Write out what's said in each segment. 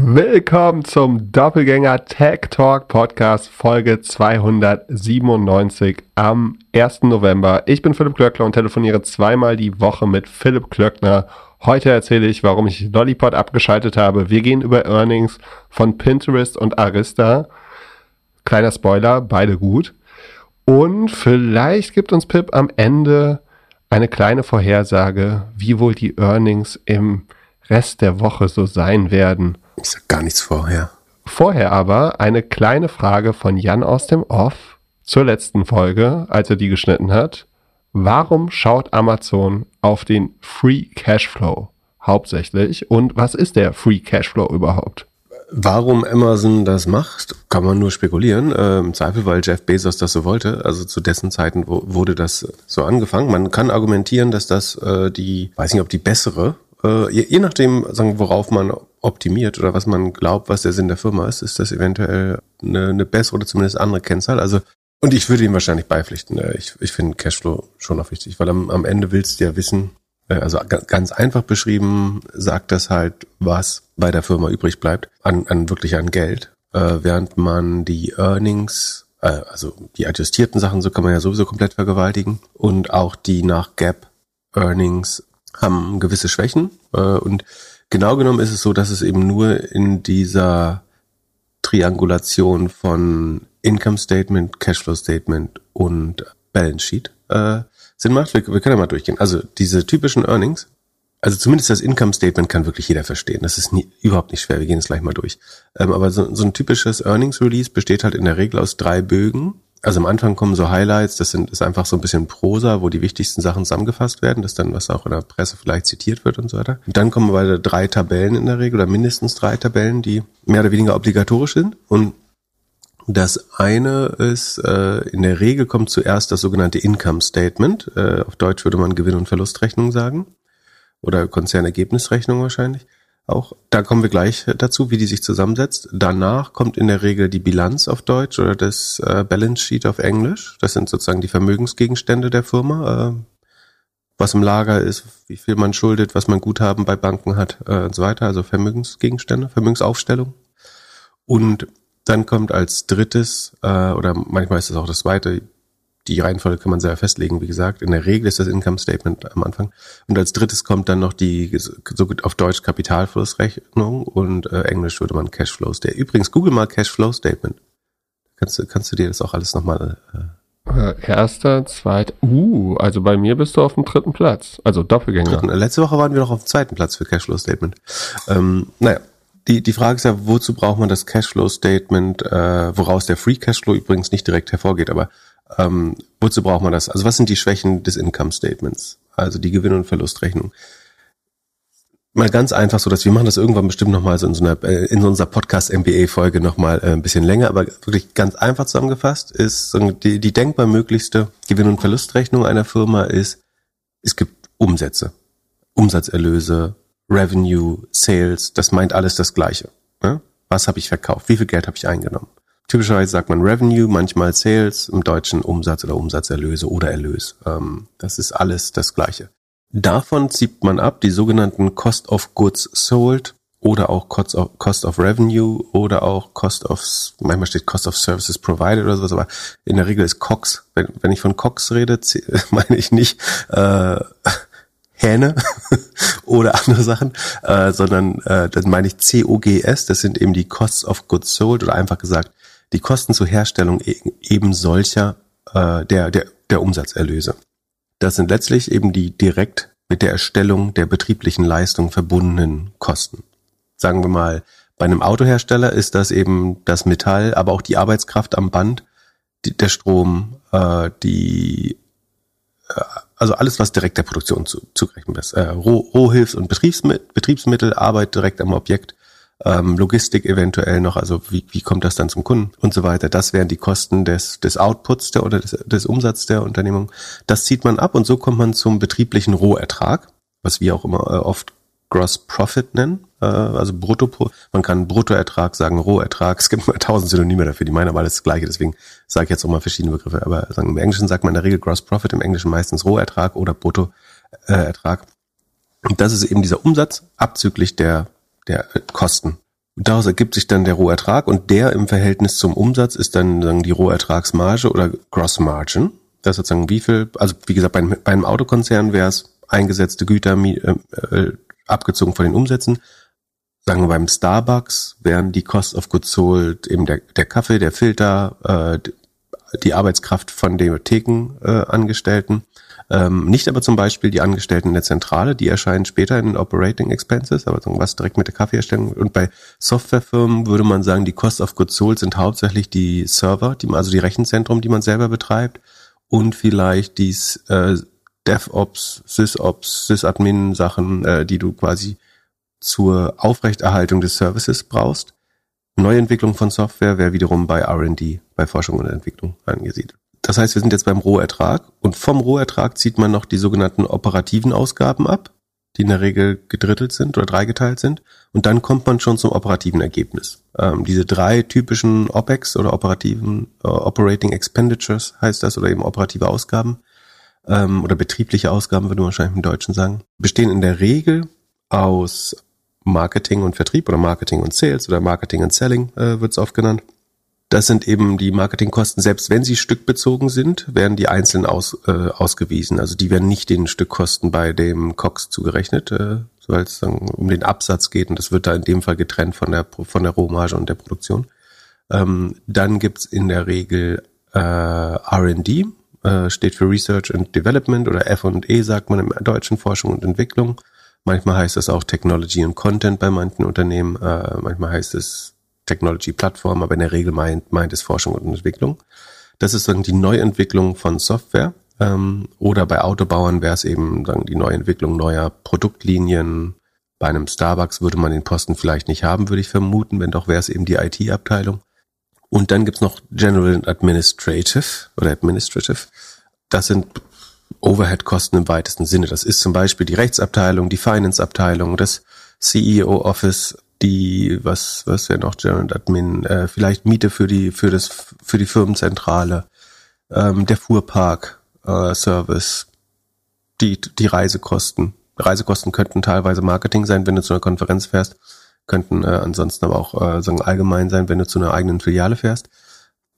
Willkommen zum Doppelgänger Tech Talk Podcast Folge 297 am 1. November. Ich bin Philipp Klöckner und telefoniere zweimal die Woche mit Philipp Klöckner. Heute erzähle ich, warum ich Lollipop abgeschaltet habe. Wir gehen über Earnings von Pinterest und Arista. Kleiner Spoiler, beide gut. Und vielleicht gibt uns Pip am Ende eine kleine Vorhersage, wie wohl die Earnings im Rest der Woche so sein werden. Ich sag gar nichts vorher. Vorher aber eine kleine Frage von Jan aus dem Off zur letzten Folge, als er die geschnitten hat. Warum schaut Amazon auf den Free Cashflow hauptsächlich? Und was ist der Free Cashflow überhaupt? Warum Amazon das macht, kann man nur spekulieren. Äh, Im Zweifel, weil Jeff Bezos das so wollte. Also zu dessen Zeiten wurde das so angefangen. Man kann argumentieren, dass das äh, die, weiß nicht, ob die bessere äh, je, je nachdem, sagen, worauf man optimiert oder was man glaubt, was der Sinn der Firma ist, ist das eventuell eine, eine bessere oder zumindest andere Kennzahl. Also und ich würde ihm wahrscheinlich beipflichten. Äh, ich, ich finde Cashflow schon auch wichtig, weil am, am Ende willst du ja wissen, äh, also ganz einfach beschrieben, sagt das halt, was bei der Firma übrig bleibt, an, an wirklich an Geld, äh, während man die Earnings, also die adjustierten Sachen, so kann man ja sowieso komplett vergewaltigen und auch die nach Gap Earnings haben gewisse Schwächen. Äh, und genau genommen ist es so, dass es eben nur in dieser Triangulation von Income Statement, Cashflow Statement und Balance Sheet äh, Sinn macht. Wir, wir können ja mal durchgehen. Also diese typischen Earnings, also zumindest das Income Statement kann wirklich jeder verstehen. Das ist nie, überhaupt nicht schwer. Wir gehen es gleich mal durch. Ähm, aber so, so ein typisches Earnings Release besteht halt in der Regel aus drei Bögen also am Anfang kommen so Highlights, das sind ist einfach so ein bisschen Prosa, wo die wichtigsten Sachen zusammengefasst werden, das dann, was auch in der Presse vielleicht zitiert wird und so weiter. Und dann kommen weiter drei Tabellen in der Regel oder mindestens drei Tabellen, die mehr oder weniger obligatorisch sind. Und das eine ist, äh, in der Regel kommt zuerst das sogenannte Income Statement. Äh, auf Deutsch würde man Gewinn- und Verlustrechnung sagen. Oder Konzernergebnisrechnung wahrscheinlich auch. Da kommen wir gleich dazu, wie die sich zusammensetzt. Danach kommt in der Regel die Bilanz auf Deutsch oder das äh, Balance Sheet auf Englisch. Das sind sozusagen die Vermögensgegenstände der Firma. Äh, was im Lager ist, wie viel man schuldet, was man Guthaben bei Banken hat äh, und so weiter. Also Vermögensgegenstände, Vermögensaufstellung. Und dann kommt als drittes, äh, oder manchmal ist es auch das zweite, die Reihenfolge kann man selber festlegen, wie gesagt. In der Regel ist das Income Statement am Anfang. Und als drittes kommt dann noch die, so gut auf Deutsch Kapitalflussrechnung und äh, Englisch würde man Cashflow Statement. Übrigens, google mal Cashflow Statement. Kannst du, kannst du dir das auch alles nochmal äh, äh, Erster, zweiter, uh, also bei mir bist du auf dem dritten Platz, also Doppelgänger. Dritten, letzte Woche waren wir noch auf dem zweiten Platz für Cashflow Statement. Ähm, naja, die, die Frage ist ja, wozu braucht man das Cashflow Statement, äh, woraus der Free Cashflow übrigens nicht direkt hervorgeht, aber ähm, wozu braucht man das? Also was sind die Schwächen des Income Statements? Also die Gewinn- und Verlustrechnung. Mal ganz einfach so, dass wir machen das irgendwann bestimmt nochmal so in so einer, äh, in unserer Podcast MBA-Folge nochmal äh, ein bisschen länger, aber wirklich ganz einfach zusammengefasst ist die, die denkbar möglichste Gewinn- und Verlustrechnung einer Firma ist, es gibt Umsätze, Umsatzerlöse, Revenue, Sales, das meint alles das Gleiche. Ne? Was habe ich verkauft? Wie viel Geld habe ich eingenommen? Typischerweise sagt man Revenue, manchmal Sales, im Deutschen Umsatz oder Umsatzerlöse oder Erlös. Ähm, das ist alles das Gleiche. Davon zieht man ab die sogenannten Cost of Goods Sold oder auch Cost of, Cost of Revenue oder auch Cost of, manchmal steht Cost of Services Provided oder sowas, aber in der Regel ist COX. Wenn, wenn ich von COX rede, meine ich nicht äh, Hähne oder andere Sachen, äh, sondern äh, dann meine ich COGS, das sind eben die Costs of Goods Sold oder einfach gesagt die Kosten zur Herstellung e-, eben solcher äh, der, der, der Umsatzerlöse. Das sind letztlich eben die direkt mit der Erstellung der betrieblichen Leistung verbundenen Kosten. Sagen wir mal, bei einem Autohersteller ist das eben das Metall, aber auch die Arbeitskraft am Band, die, der Strom, äh, die äh, also alles, was direkt der Produktion zu, zugerechnet ist. Äh, Roh, Rohhilfs- und Betriebsmittel, Arbeit direkt am Objekt, ähm, Logistik eventuell noch, also wie, wie kommt das dann zum Kunden und so weiter. Das wären die Kosten des, des Outputs der oder des, des Umsatzes der Unternehmung. Das zieht man ab und so kommt man zum betrieblichen Rohertrag, was wir auch immer äh, oft Gross Profit nennen, äh, also Brutto, man kann Bruttoertrag sagen, Rohertrag, es gibt mal tausend Synonyme dafür, die meinen aber alles das Gleiche, deswegen sage ich jetzt auch mal verschiedene Begriffe, aber sagen, im Englischen sagt man in der Regel Gross Profit, im Englischen meistens Rohertrag oder Bruttoertrag. Und das ist eben dieser Umsatz abzüglich der der Kosten. Daraus ergibt sich dann der Rohertrag und der im Verhältnis zum Umsatz ist dann sagen, die Rohertragsmarge oder Gross Margin. Das ist sozusagen wie viel, also wie gesagt, bei, bei einem Autokonzern wäre es eingesetzte Güter äh, äh, abgezogen von den Umsätzen. Sagen wir beim Starbucks wären die Cost of Goods Sold eben der, der Kaffee, der Filter, äh, die Arbeitskraft von den Thekenangestellten. Äh, ähm, nicht aber zum Beispiel die Angestellten in der Zentrale, die erscheinen später in den Operating Expenses, aber was direkt mit der Kaffeeherstellung. Und bei Softwarefirmen würde man sagen, die Cost of Goods Sold sind hauptsächlich die Server, die, also die Rechenzentrum, die man selber betreibt und vielleicht die äh, DevOps, SysOps, Sysadmin-Sachen, äh, die du quasi zur Aufrechterhaltung des Services brauchst. Neuentwicklung von Software wäre wiederum bei R&D, bei Forschung und Entwicklung angesiedelt. Das heißt, wir sind jetzt beim Rohertrag und vom Rohertrag zieht man noch die sogenannten operativen Ausgaben ab, die in der Regel gedrittelt sind oder dreigeteilt sind. Und dann kommt man schon zum operativen Ergebnis. Ähm, diese drei typischen OPEX oder operativen äh, Operating Expenditures heißt das oder eben operative Ausgaben ähm, oder betriebliche Ausgaben würde man wahrscheinlich im Deutschen sagen, bestehen in der Regel aus Marketing und Vertrieb oder Marketing und Sales oder Marketing und Selling äh, wird es oft genannt. Das sind eben die Marketingkosten, selbst wenn sie stückbezogen sind, werden die einzeln aus, äh, ausgewiesen. Also die werden nicht den Stückkosten bei dem COX zugerechnet, äh, weil es dann um den Absatz geht und das wird da in dem Fall getrennt von der von der Rohmarge und der Produktion. Ähm, dann gibt's in der Regel äh, R&D, äh, steht für Research and Development oder F&E sagt man im deutschen Forschung und Entwicklung. Manchmal heißt es auch Technology und Content bei manchen Unternehmen. Äh, manchmal heißt es Technology Plattform, aber in der Regel meint, meint es Forschung und Entwicklung. Das ist dann die Neuentwicklung von Software. Ähm, oder bei Autobauern wäre es eben dann die Neuentwicklung neuer Produktlinien. Bei einem Starbucks würde man den Posten vielleicht nicht haben, würde ich vermuten. Wenn doch, wäre es eben die IT-Abteilung. Und dann gibt's noch General Administrative oder Administrative. Das sind Overhead-Kosten im weitesten Sinne. Das ist zum Beispiel die Rechtsabteilung, die Finance-Abteilung, das CEO-Office, die, was, was wäre noch General Admin, äh, vielleicht Miete für die, für das, für die Firmenzentrale, ähm, der Fuhrpark, äh, Service, die, die Reisekosten. Reisekosten könnten teilweise Marketing sein, wenn du zu einer Konferenz fährst, könnten äh, ansonsten aber auch äh, sagen allgemein sein, wenn du zu einer eigenen Filiale fährst.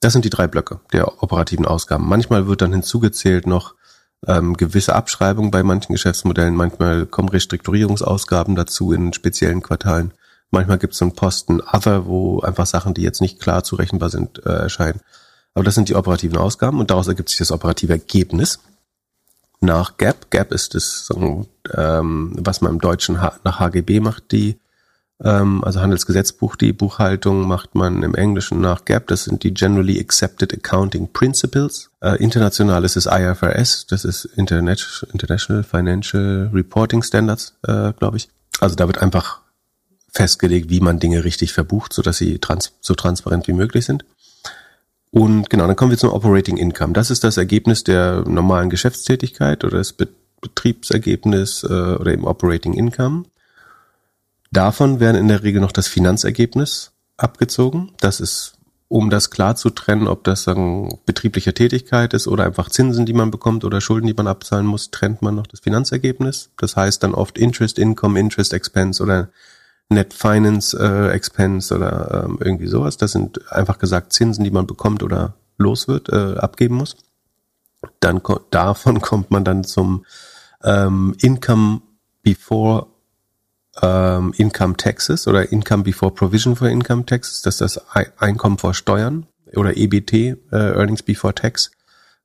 Das sind die drei Blöcke der operativen Ausgaben. Manchmal wird dann hinzugezählt noch ähm, gewisse Abschreibungen bei manchen Geschäftsmodellen. Manchmal kommen Restrukturierungsausgaben dazu in speziellen Quartalen. Manchmal gibt es so einen Posten Other, wo einfach Sachen, die jetzt nicht klar zurechenbar sind, äh, erscheinen. Aber das sind die operativen Ausgaben und daraus ergibt sich das operative Ergebnis nach GAP. GAP ist das, ähm, was man im Deutschen nach HGB macht, die ähm, also Handelsgesetzbuch, die Buchhaltung macht man im Englischen nach GAP. Das sind die Generally Accepted Accounting Principles. Äh, international ist es IFRS, das ist Internet International Financial Reporting Standards, äh, glaube ich. Also da wird einfach festgelegt, wie man Dinge richtig verbucht, so dass sie trans so transparent wie möglich sind. Und genau, dann kommen wir zum Operating Income. Das ist das Ergebnis der normalen Geschäftstätigkeit oder das Betriebsergebnis äh, oder eben Operating Income. Davon werden in der Regel noch das Finanzergebnis abgezogen. Das ist, um das klar zu trennen, ob das sagen, betriebliche Tätigkeit ist oder einfach Zinsen, die man bekommt oder Schulden, die man abzahlen muss, trennt man noch das Finanzergebnis. Das heißt dann oft Interest Income, Interest Expense oder Net Finance äh, Expense oder ähm, irgendwie sowas. Das sind einfach gesagt Zinsen, die man bekommt oder los wird, äh, abgeben muss. Dann davon kommt man dann zum ähm, Income before ähm, Income Taxes oder Income Before Provision for Income Taxes, das ist das Einkommen vor Steuern oder EBT, äh, Earnings Before Tax,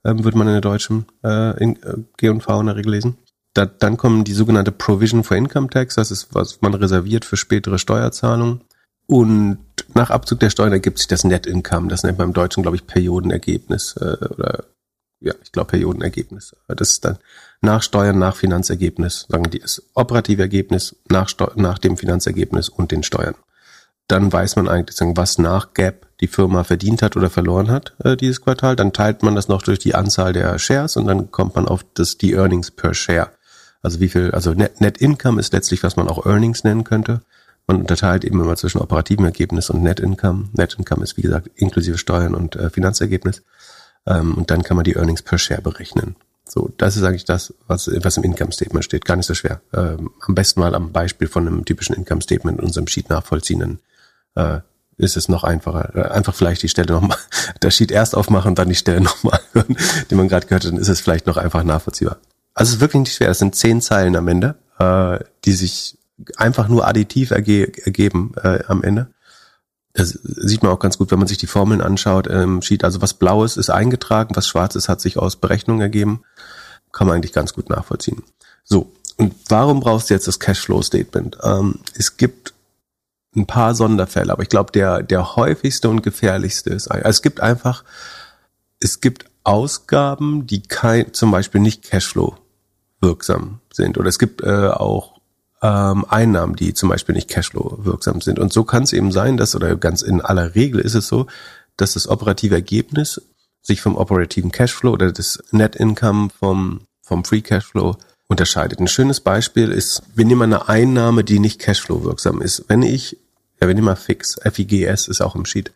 ähm, würde man in der deutschen äh, in, äh, G&V in der Regel lesen. Da, dann kommen die sogenannte Provision for Income Tax, das ist, was man reserviert für spätere Steuerzahlungen. Und nach Abzug der Steuern ergibt sich das Net Income. Das nennt man im Deutschen, glaube ich, Periodenergebnis äh, oder ja, ich glaube Periodenergebnis. Das ist dann nach Steuern, nach Finanzergebnis, sagen die, das operative Ergebnis nach, Steu nach dem Finanzergebnis und den Steuern. Dann weiß man eigentlich, sagen, was nach Gap die Firma verdient hat oder verloren hat äh, dieses Quartal. Dann teilt man das noch durch die Anzahl der Shares und dann kommt man auf das die Earnings per Share. Also wie viel, also Net, Net Income ist letztlich, was man auch Earnings nennen könnte. Man unterteilt eben immer zwischen operativem Ergebnis und Net Income. Net Income ist wie gesagt inklusive Steuern und äh, Finanzergebnis. Ähm, und dann kann man die Earnings per Share berechnen. So, das ist eigentlich das, was, was im Income Statement steht. Gar nicht so schwer. Ähm, am besten mal am Beispiel von einem typischen Income Statement in unserem Sheet nachvollziehen. Dann äh, ist es noch einfacher. Äh, einfach vielleicht die Stelle nochmal, das Sheet erst aufmachen und dann die Stelle nochmal hören, die man gerade gehört hat, dann ist es vielleicht noch einfach nachvollziehbar. Also es ist wirklich nicht schwer. Es sind zehn Zeilen am Ende, äh, die sich einfach nur additiv erge ergeben äh, am Ende. Das sieht man auch ganz gut, wenn man sich die Formeln anschaut im Sheet. Also was Blaues ist eingetragen, was Schwarzes hat sich aus Berechnungen ergeben. Kann man eigentlich ganz gut nachvollziehen. So, und warum brauchst du jetzt das Cashflow-Statement? Ähm, es gibt ein paar Sonderfälle, aber ich glaube, der, der häufigste und gefährlichste ist, also es gibt einfach, es gibt Ausgaben, die kein, zum Beispiel nicht Cashflow wirksam sind. Oder es gibt äh, auch ähm, Einnahmen, die zum Beispiel nicht Cashflow wirksam sind. Und so kann es eben sein, dass, oder ganz in aller Regel ist es so, dass das operative Ergebnis sich vom operativen Cashflow oder das Net Income vom, vom Free Cashflow unterscheidet. Ein schönes Beispiel ist, wir nehmen eine Einnahme, die nicht Cashflow wirksam ist. Wenn ich, ja, wir nehmen mal Fix, FIGS ist auch im Sheet.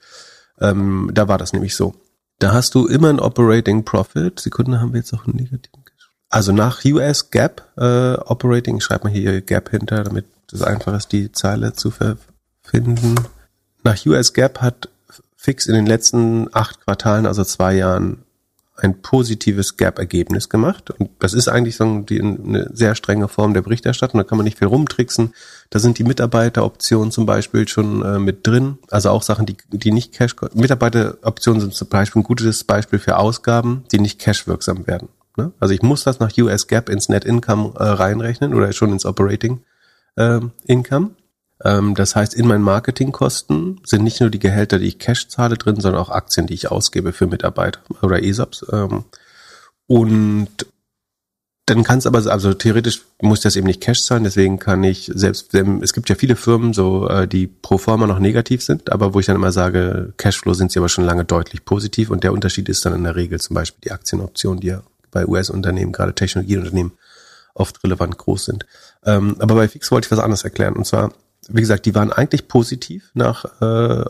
Ähm, da war das nämlich so. Da hast du immer ein Operating Profit. Sekunden haben wir jetzt auch einen negativen. Also nach US Gap äh, Operating, ich schreibe mal hier Gap hinter, damit es einfach ist, die Zeile zu finden. Nach US Gap hat Fix in den letzten acht Quartalen, also zwei Jahren, ein positives Gap-Ergebnis gemacht. Und das ist eigentlich so eine sehr strenge Form der Berichterstattung. Da kann man nicht viel rumtricksen. Da sind die Mitarbeiteroptionen zum Beispiel schon äh, mit drin. Also auch Sachen, die, die nicht Cash, Mitarbeiteroptionen sind zum Beispiel ein gutes Beispiel für Ausgaben, die nicht Cash-wirksam werden. Ne? Also ich muss das nach US Gap ins Net Income äh, reinrechnen oder schon ins Operating äh, Income. Ähm, das heißt, in meinen Marketingkosten sind nicht nur die Gehälter, die ich Cash zahle drin, sondern auch Aktien, die ich ausgebe für Mitarbeiter oder ESOPs. Ähm, und dann kann es aber, also theoretisch muss das eben nicht Cash zahlen, deswegen kann ich selbst, es gibt ja viele Firmen, so äh, die pro forma noch negativ sind, aber wo ich dann immer sage, Cashflow sind sie aber schon lange deutlich positiv und der Unterschied ist dann in der Regel zum Beispiel die Aktienoptionen, die ja bei US-Unternehmen, gerade Technologieunternehmen, oft relevant groß sind. Ähm, aber bei Fix wollte ich was anderes erklären und zwar wie gesagt, die waren eigentlich positiv nach äh,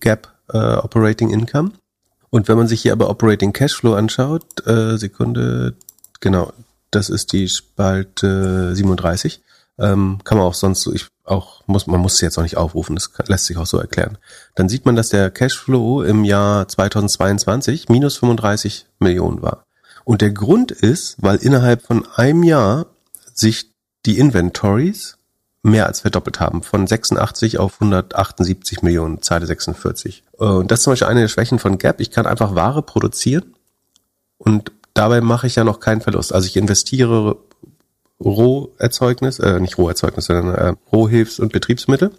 Gap äh, Operating Income. Und wenn man sich hier aber Operating Cashflow anschaut, äh, Sekunde, genau, das ist die Spalte 37. Ähm, kann man auch sonst ich auch muss man muss es jetzt auch nicht aufrufen, das lässt sich auch so erklären. Dann sieht man, dass der Cashflow im Jahr 2022 minus 35 Millionen war. Und der Grund ist, weil innerhalb von einem Jahr sich die Inventories mehr als verdoppelt haben, von 86 auf 178 Millionen, Zeile 46. Äh, und das ist zum Beispiel eine der Schwächen von Gap. Ich kann einfach Ware produzieren und dabei mache ich ja noch keinen Verlust. Also ich investiere Roherzeugnis, äh, nicht Roherzeugnis, sondern äh, Rohhilfs- und Betriebsmittel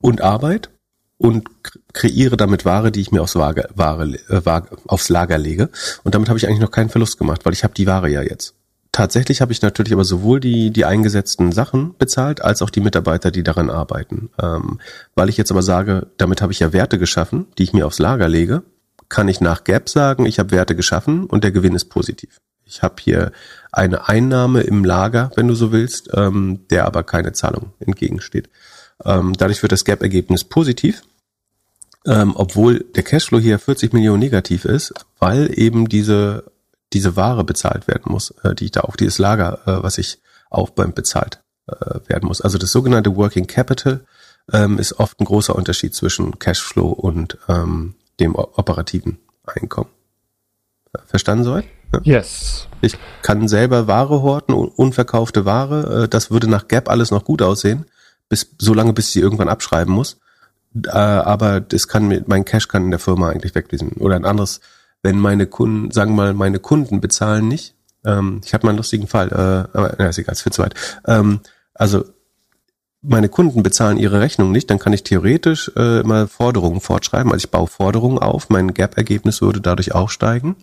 und Arbeit und kreiere damit Ware, die ich mir aufs, Ware, Ware, äh, aufs Lager lege. Und damit habe ich eigentlich noch keinen Verlust gemacht, weil ich habe die Ware ja jetzt. Tatsächlich habe ich natürlich aber sowohl die, die eingesetzten Sachen bezahlt, als auch die Mitarbeiter, die daran arbeiten. Ähm, weil ich jetzt aber sage, damit habe ich ja Werte geschaffen, die ich mir aufs Lager lege, kann ich nach Gap sagen, ich habe Werte geschaffen und der Gewinn ist positiv. Ich habe hier eine Einnahme im Lager, wenn du so willst, ähm, der aber keine Zahlung entgegensteht. Ähm, dadurch wird das Gap-Ergebnis positiv, ähm, obwohl der Cashflow hier 40 Millionen negativ ist, weil eben diese diese Ware bezahlt werden muss, äh, die ich da auf dieses Lager, äh, was ich aufbäumt, bezahlt äh, werden muss. Also das sogenannte Working Capital ähm, ist oft ein großer Unterschied zwischen Cashflow und ähm, dem operativen Einkommen. Verstanden soweit? Ja. Yes. Ich kann selber Ware horten, unverkaufte Ware. Äh, das würde nach Gap alles noch gut aussehen, bis so lange, bis sie irgendwann abschreiben muss. Äh, aber das kann mein Cash kann in der Firma eigentlich wegfließen. Oder ein anderes wenn meine Kunden, sagen wir mal, meine Kunden bezahlen nicht. Ähm, ich habe mal einen lustigen Fall, äh, aber na, ist egal, ist viel zu weit. Ähm, also meine Kunden bezahlen ihre Rechnung nicht, dann kann ich theoretisch äh, mal Forderungen fortschreiben. Also ich baue Forderungen auf, mein Gap-Ergebnis würde dadurch auch steigen.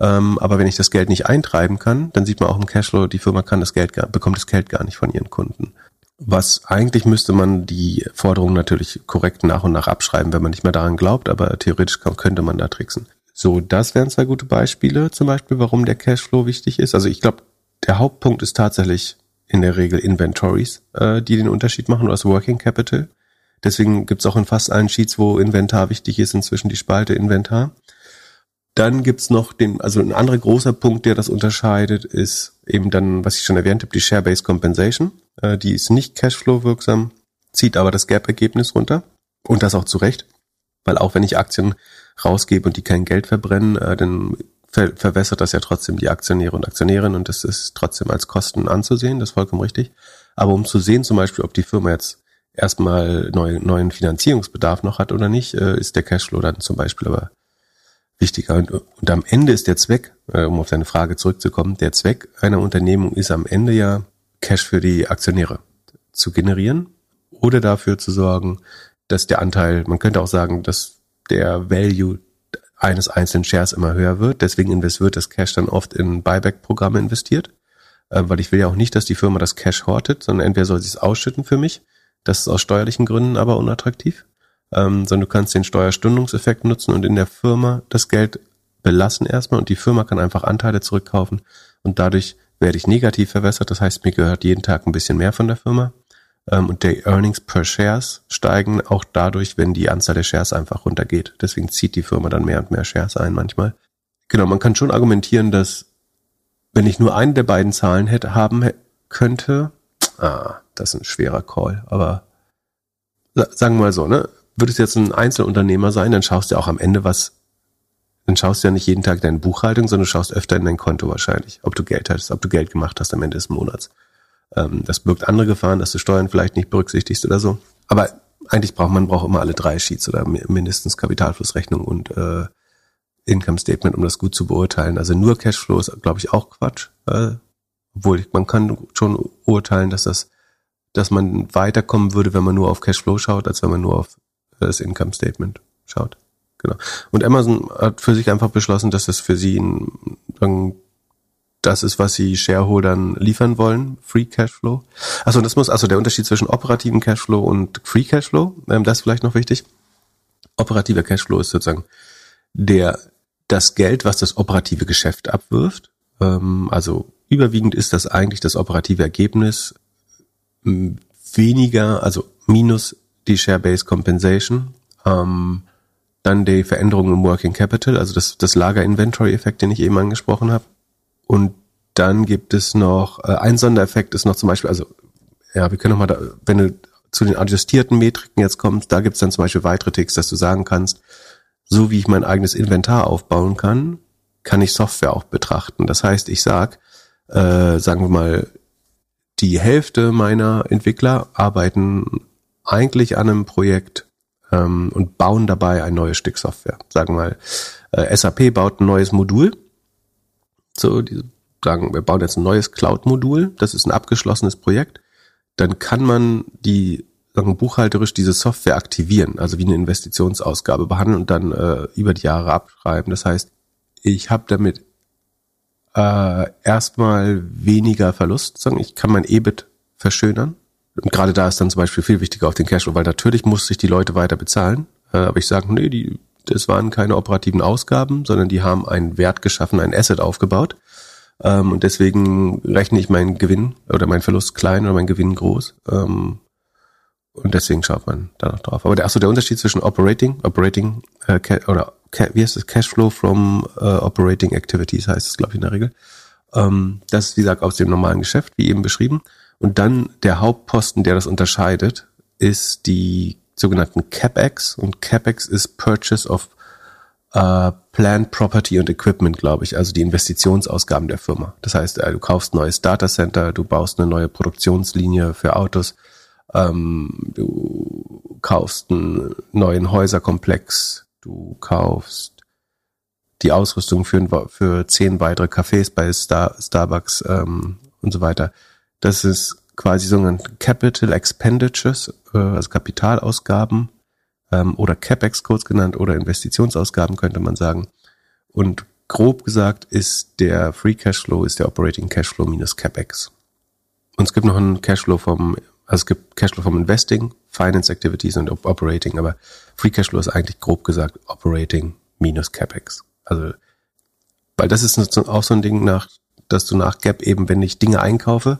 Ähm, aber wenn ich das Geld nicht eintreiben kann, dann sieht man auch im Cashflow, die Firma kann das Geld, bekommt das Geld gar nicht von ihren Kunden. Was eigentlich müsste man die Forderungen natürlich korrekt nach und nach abschreiben, wenn man nicht mehr daran glaubt, aber theoretisch könnte man da tricksen. So, das wären zwei gute Beispiele, zum Beispiel, warum der Cashflow wichtig ist. Also ich glaube, der Hauptpunkt ist tatsächlich in der Regel Inventories, äh, die den Unterschied machen, oder das Working Capital. Deswegen gibt's auch in fast allen Sheets, wo Inventar wichtig ist, inzwischen die Spalte Inventar. Dann gibt's noch den, also ein anderer großer Punkt, der das unterscheidet, ist eben dann, was ich schon erwähnt habe, die Share-Based Compensation. Äh, die ist nicht Cashflow wirksam, zieht aber das Gap-Ergebnis runter. Und das auch zu Recht, weil auch wenn ich Aktien rausgebe und die kein Geld verbrennen, äh, dann ver verwässert das ja trotzdem die Aktionäre und Aktionärinnen und das ist trotzdem als Kosten anzusehen, das ist vollkommen richtig. Aber um zu sehen zum Beispiel, ob die Firma jetzt erstmal neu, neuen Finanzierungsbedarf noch hat oder nicht, äh, ist der Cashflow dann zum Beispiel aber wichtiger. Und, und am Ende ist der Zweck, äh, um auf deine Frage zurückzukommen, der Zweck einer Unternehmung ist am Ende ja Cash für die Aktionäre zu generieren oder dafür zu sorgen, dass der Anteil, man könnte auch sagen, dass der Value eines einzelnen Shares immer höher wird. Deswegen wird das Cash dann oft in Buyback-Programme investiert, äh, weil ich will ja auch nicht, dass die Firma das Cash hortet, sondern entweder soll sie es ausschütten für mich, das ist aus steuerlichen Gründen aber unattraktiv, ähm, sondern du kannst den Steuerstundungseffekt nutzen und in der Firma das Geld belassen erstmal und die Firma kann einfach Anteile zurückkaufen und dadurch werde ich negativ verwässert. Das heißt, mir gehört jeden Tag ein bisschen mehr von der Firma. Ähm, und der Earnings per Shares steigen auch dadurch, wenn die Anzahl der Shares einfach runtergeht. Deswegen zieht die Firma dann mehr und mehr Shares ein manchmal. Genau, man kann schon argumentieren, dass wenn ich nur eine der beiden Zahlen hätte, haben könnte, ah, das ist ein schwerer Call, aber sagen wir mal so, ne? Würdest du jetzt ein Einzelunternehmer sein, dann schaust du auch am Ende was, dann schaust du ja nicht jeden Tag deine Buchhaltung, sondern du schaust öfter in dein Konto wahrscheinlich, ob du Geld hattest, ob du Geld gemacht hast am Ende des Monats. Ähm, das birgt andere Gefahren, dass du Steuern vielleicht nicht berücksichtigst oder so. Aber eigentlich braucht man braucht immer alle drei Sheets oder mindestens Kapitalflussrechnung und äh, Income Statement, um das gut zu beurteilen. Also nur Cashflow ist, glaube ich, auch Quatsch. Äh, obwohl man kann schon urteilen, dass das, dass man weiterkommen würde, wenn man nur auf Cashflow schaut, als wenn man nur auf das Income Statement schaut. Genau. Und Amazon hat für sich einfach beschlossen, dass das für sie ein, ein das ist, was sie Shareholdern liefern wollen, Free Cashflow. Also das muss, also der Unterschied zwischen operativen Cashflow und Free Cashflow, ähm, das ist vielleicht noch wichtig. Operativer Cashflow ist sozusagen der, das Geld, was das operative Geschäft abwirft. Ähm, also überwiegend ist das eigentlich das operative Ergebnis weniger, also minus die Share-Based Compensation, ähm, dann die Veränderung im Working Capital, also das, das Lager-Inventory-Effekt, den ich eben angesprochen habe. Und dann gibt es noch, äh, ein Sondereffekt ist noch zum Beispiel, also ja, wir können noch mal, da, wenn du zu den adjustierten Metriken jetzt kommst, da gibt es dann zum Beispiel weitere Ticks, dass du sagen kannst, so wie ich mein eigenes Inventar aufbauen kann, kann ich Software auch betrachten. Das heißt, ich sag, äh, sagen wir mal, die Hälfte meiner Entwickler arbeiten eigentlich an einem Projekt ähm, und bauen dabei ein neues Stück Software. Sagen wir mal, äh, SAP baut ein neues Modul. So, die sagen, wir bauen jetzt ein neues Cloud-Modul, das ist ein abgeschlossenes Projekt. Dann kann man die sagen, buchhalterisch diese Software aktivieren, also wie eine Investitionsausgabe behandeln und dann äh, über die Jahre abschreiben. Das heißt, ich habe damit äh, erstmal weniger Verlust, sagen ich kann mein EBIT verschönern. Und gerade da ist dann zum Beispiel viel wichtiger auf den Cashflow, weil natürlich muss sich die Leute weiter bezahlen. Äh, aber ich sage, nee, die, das waren keine operativen Ausgaben, sondern die haben einen Wert geschaffen, ein Asset aufgebaut. Ähm, und deswegen rechne ich meinen Gewinn oder meinen Verlust klein oder meinen Gewinn groß. Ähm, und deswegen schaut man da noch drauf. Aber der, achso, der Unterschied zwischen Operating, Operating äh, oder wie heißt das, Cashflow from uh, Operating Activities heißt es, glaube ich, in der Regel. Ähm, das ist, wie gesagt, aus dem normalen Geschäft, wie eben beschrieben. Und dann der Hauptposten, der das unterscheidet, ist die sogenannten CapEx. Und CapEx ist Purchase of uh, Plant, Property und Equipment, glaube ich, also die Investitionsausgaben der Firma. Das heißt, äh, du kaufst ein neues Datacenter, du baust eine neue Produktionslinie für Autos, ähm, du kaufst einen neuen Häuserkomplex, Du kaufst die Ausrüstung für, für zehn weitere Cafés bei Star, Starbucks ähm, und so weiter. Das ist quasi sogenannte Capital Expenditures, äh, also Kapitalausgaben ähm, oder CapEx kurz genannt oder Investitionsausgaben könnte man sagen. Und grob gesagt ist der Free Cashflow ist der Operating Cashflow minus CapEx. Und es gibt noch einen Cashflow vom also es gibt Cashflow vom Investing, Finance Activities und Operating, aber Free Cashflow ist eigentlich grob gesagt Operating minus CapEx. Also, weil das ist auch so ein Ding nach, dass du nach Gap eben, wenn ich Dinge einkaufe,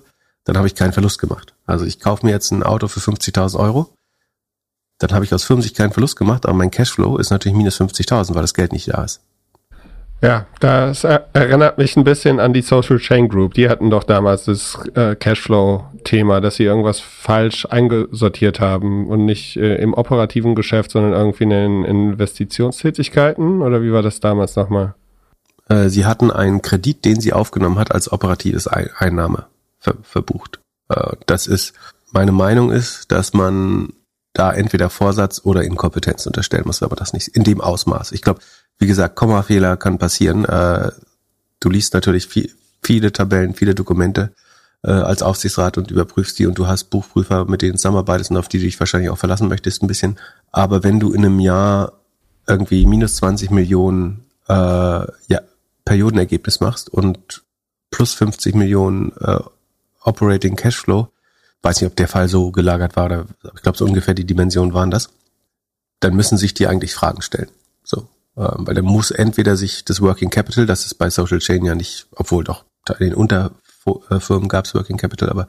dann habe ich keinen Verlust gemacht. Also ich kaufe mir jetzt ein Auto für 50.000 Euro, dann habe ich aus 50 keinen Verlust gemacht, aber mein Cashflow ist natürlich minus 50.000, weil das Geld nicht da ist. Ja, das erinnert mich ein bisschen an die Social Chain Group. Die hatten doch damals das äh, Cashflow-Thema, dass sie irgendwas falsch eingesortiert haben und nicht äh, im operativen Geschäft, sondern irgendwie in den Investitionstätigkeiten. Oder wie war das damals nochmal? Äh, sie hatten einen Kredit, den sie aufgenommen hat, als operatives Einnahme ver verbucht. Äh, das ist, meine Meinung ist, dass man da entweder Vorsatz oder Inkompetenz unterstellen muss, aber das nicht in dem Ausmaß. Ich glaube, wie gesagt, Kommafehler kann passieren. Äh, du liest natürlich viel, viele Tabellen, viele Dokumente äh, als Aufsichtsrat und überprüfst die und du hast Buchprüfer, mit denen zusammenarbeitest und auf die du dich wahrscheinlich auch verlassen möchtest ein bisschen. Aber wenn du in einem Jahr irgendwie minus 20 Millionen äh, ja, Periodenergebnis machst und plus 50 Millionen äh, Operating Cashflow, weiß nicht, ob der Fall so gelagert war, oder ich glaube, so ungefähr die Dimensionen waren das, dann müssen sich die eigentlich Fragen stellen. So, ähm, weil dann muss entweder sich das Working Capital, das ist bei Social Chain ja nicht, obwohl doch in den Unterfirmen gab es Working Capital, aber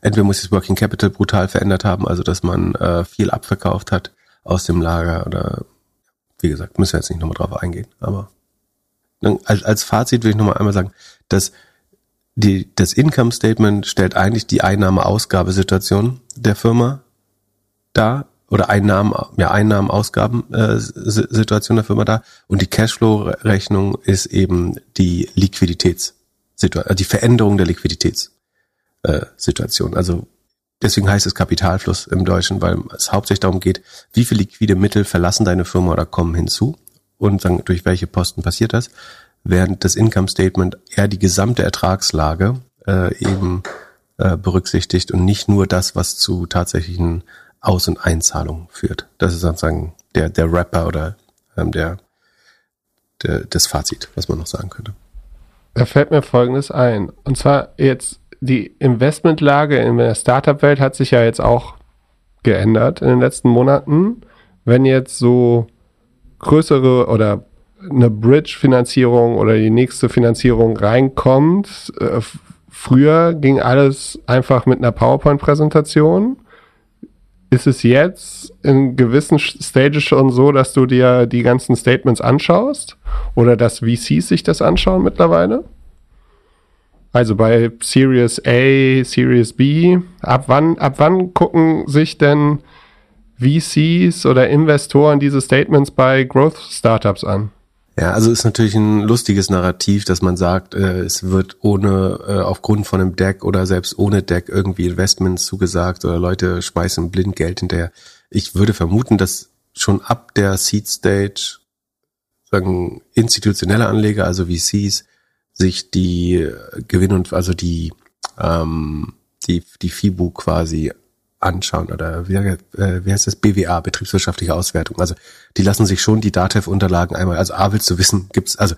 entweder muss sich das Working Capital brutal verändert haben, also dass man äh, viel abverkauft hat aus dem Lager oder wie gesagt, müssen wir jetzt nicht nochmal drauf eingehen, aber als, als Fazit will ich nochmal einmal sagen, dass die, das Income Statement stellt eigentlich die Einnahme-Ausgabesituation der Firma dar oder Einnahmen, ja, Einnahmen, Ausgaben äh, der Firma da und die Cashflow-Rechnung ist eben die Liquiditätssituation, äh, die Veränderung der Liquiditätssituation. Äh, also deswegen heißt es Kapitalfluss im Deutschen, weil es hauptsächlich darum geht, wie viel liquide Mittel verlassen deine Firma oder kommen hinzu und sagen, durch welche Posten passiert das, während das Income Statement eher die gesamte Ertragslage äh, eben äh, berücksichtigt und nicht nur das, was zu tatsächlichen aus- und Einzahlung führt. Das ist sozusagen der, der Rapper oder ähm, der, der, das Fazit, was man noch sagen könnte. Da fällt mir Folgendes ein. Und zwar jetzt die Investmentlage in der Startup-Welt hat sich ja jetzt auch geändert in den letzten Monaten. Wenn jetzt so größere oder eine Bridge-Finanzierung oder die nächste Finanzierung reinkommt, äh, früher ging alles einfach mit einer PowerPoint-Präsentation ist es jetzt in gewissen Stages schon so, dass du dir die ganzen Statements anschaust oder dass VCs sich das anschauen mittlerweile? Also bei Series A, Series B, ab wann, ab wann gucken sich denn VCs oder Investoren diese Statements bei Growth Startups an? Ja, also ist natürlich ein lustiges Narrativ, dass man sagt, äh, es wird ohne, äh, aufgrund von einem Deck oder selbst ohne Deck irgendwie Investments zugesagt oder Leute schmeißen blind Geld hinterher. Ich würde vermuten, dass schon ab der Seed Stage sagen institutionelle Anleger, also VCs, sich die Gewinn und also die ähm, die die FIBU quasi anschauen oder wie, äh, wie heißt das BWA betriebswirtschaftliche Auswertung. Also die lassen sich schon die Datev-Unterlagen einmal. Also A willst du wissen, gibt's also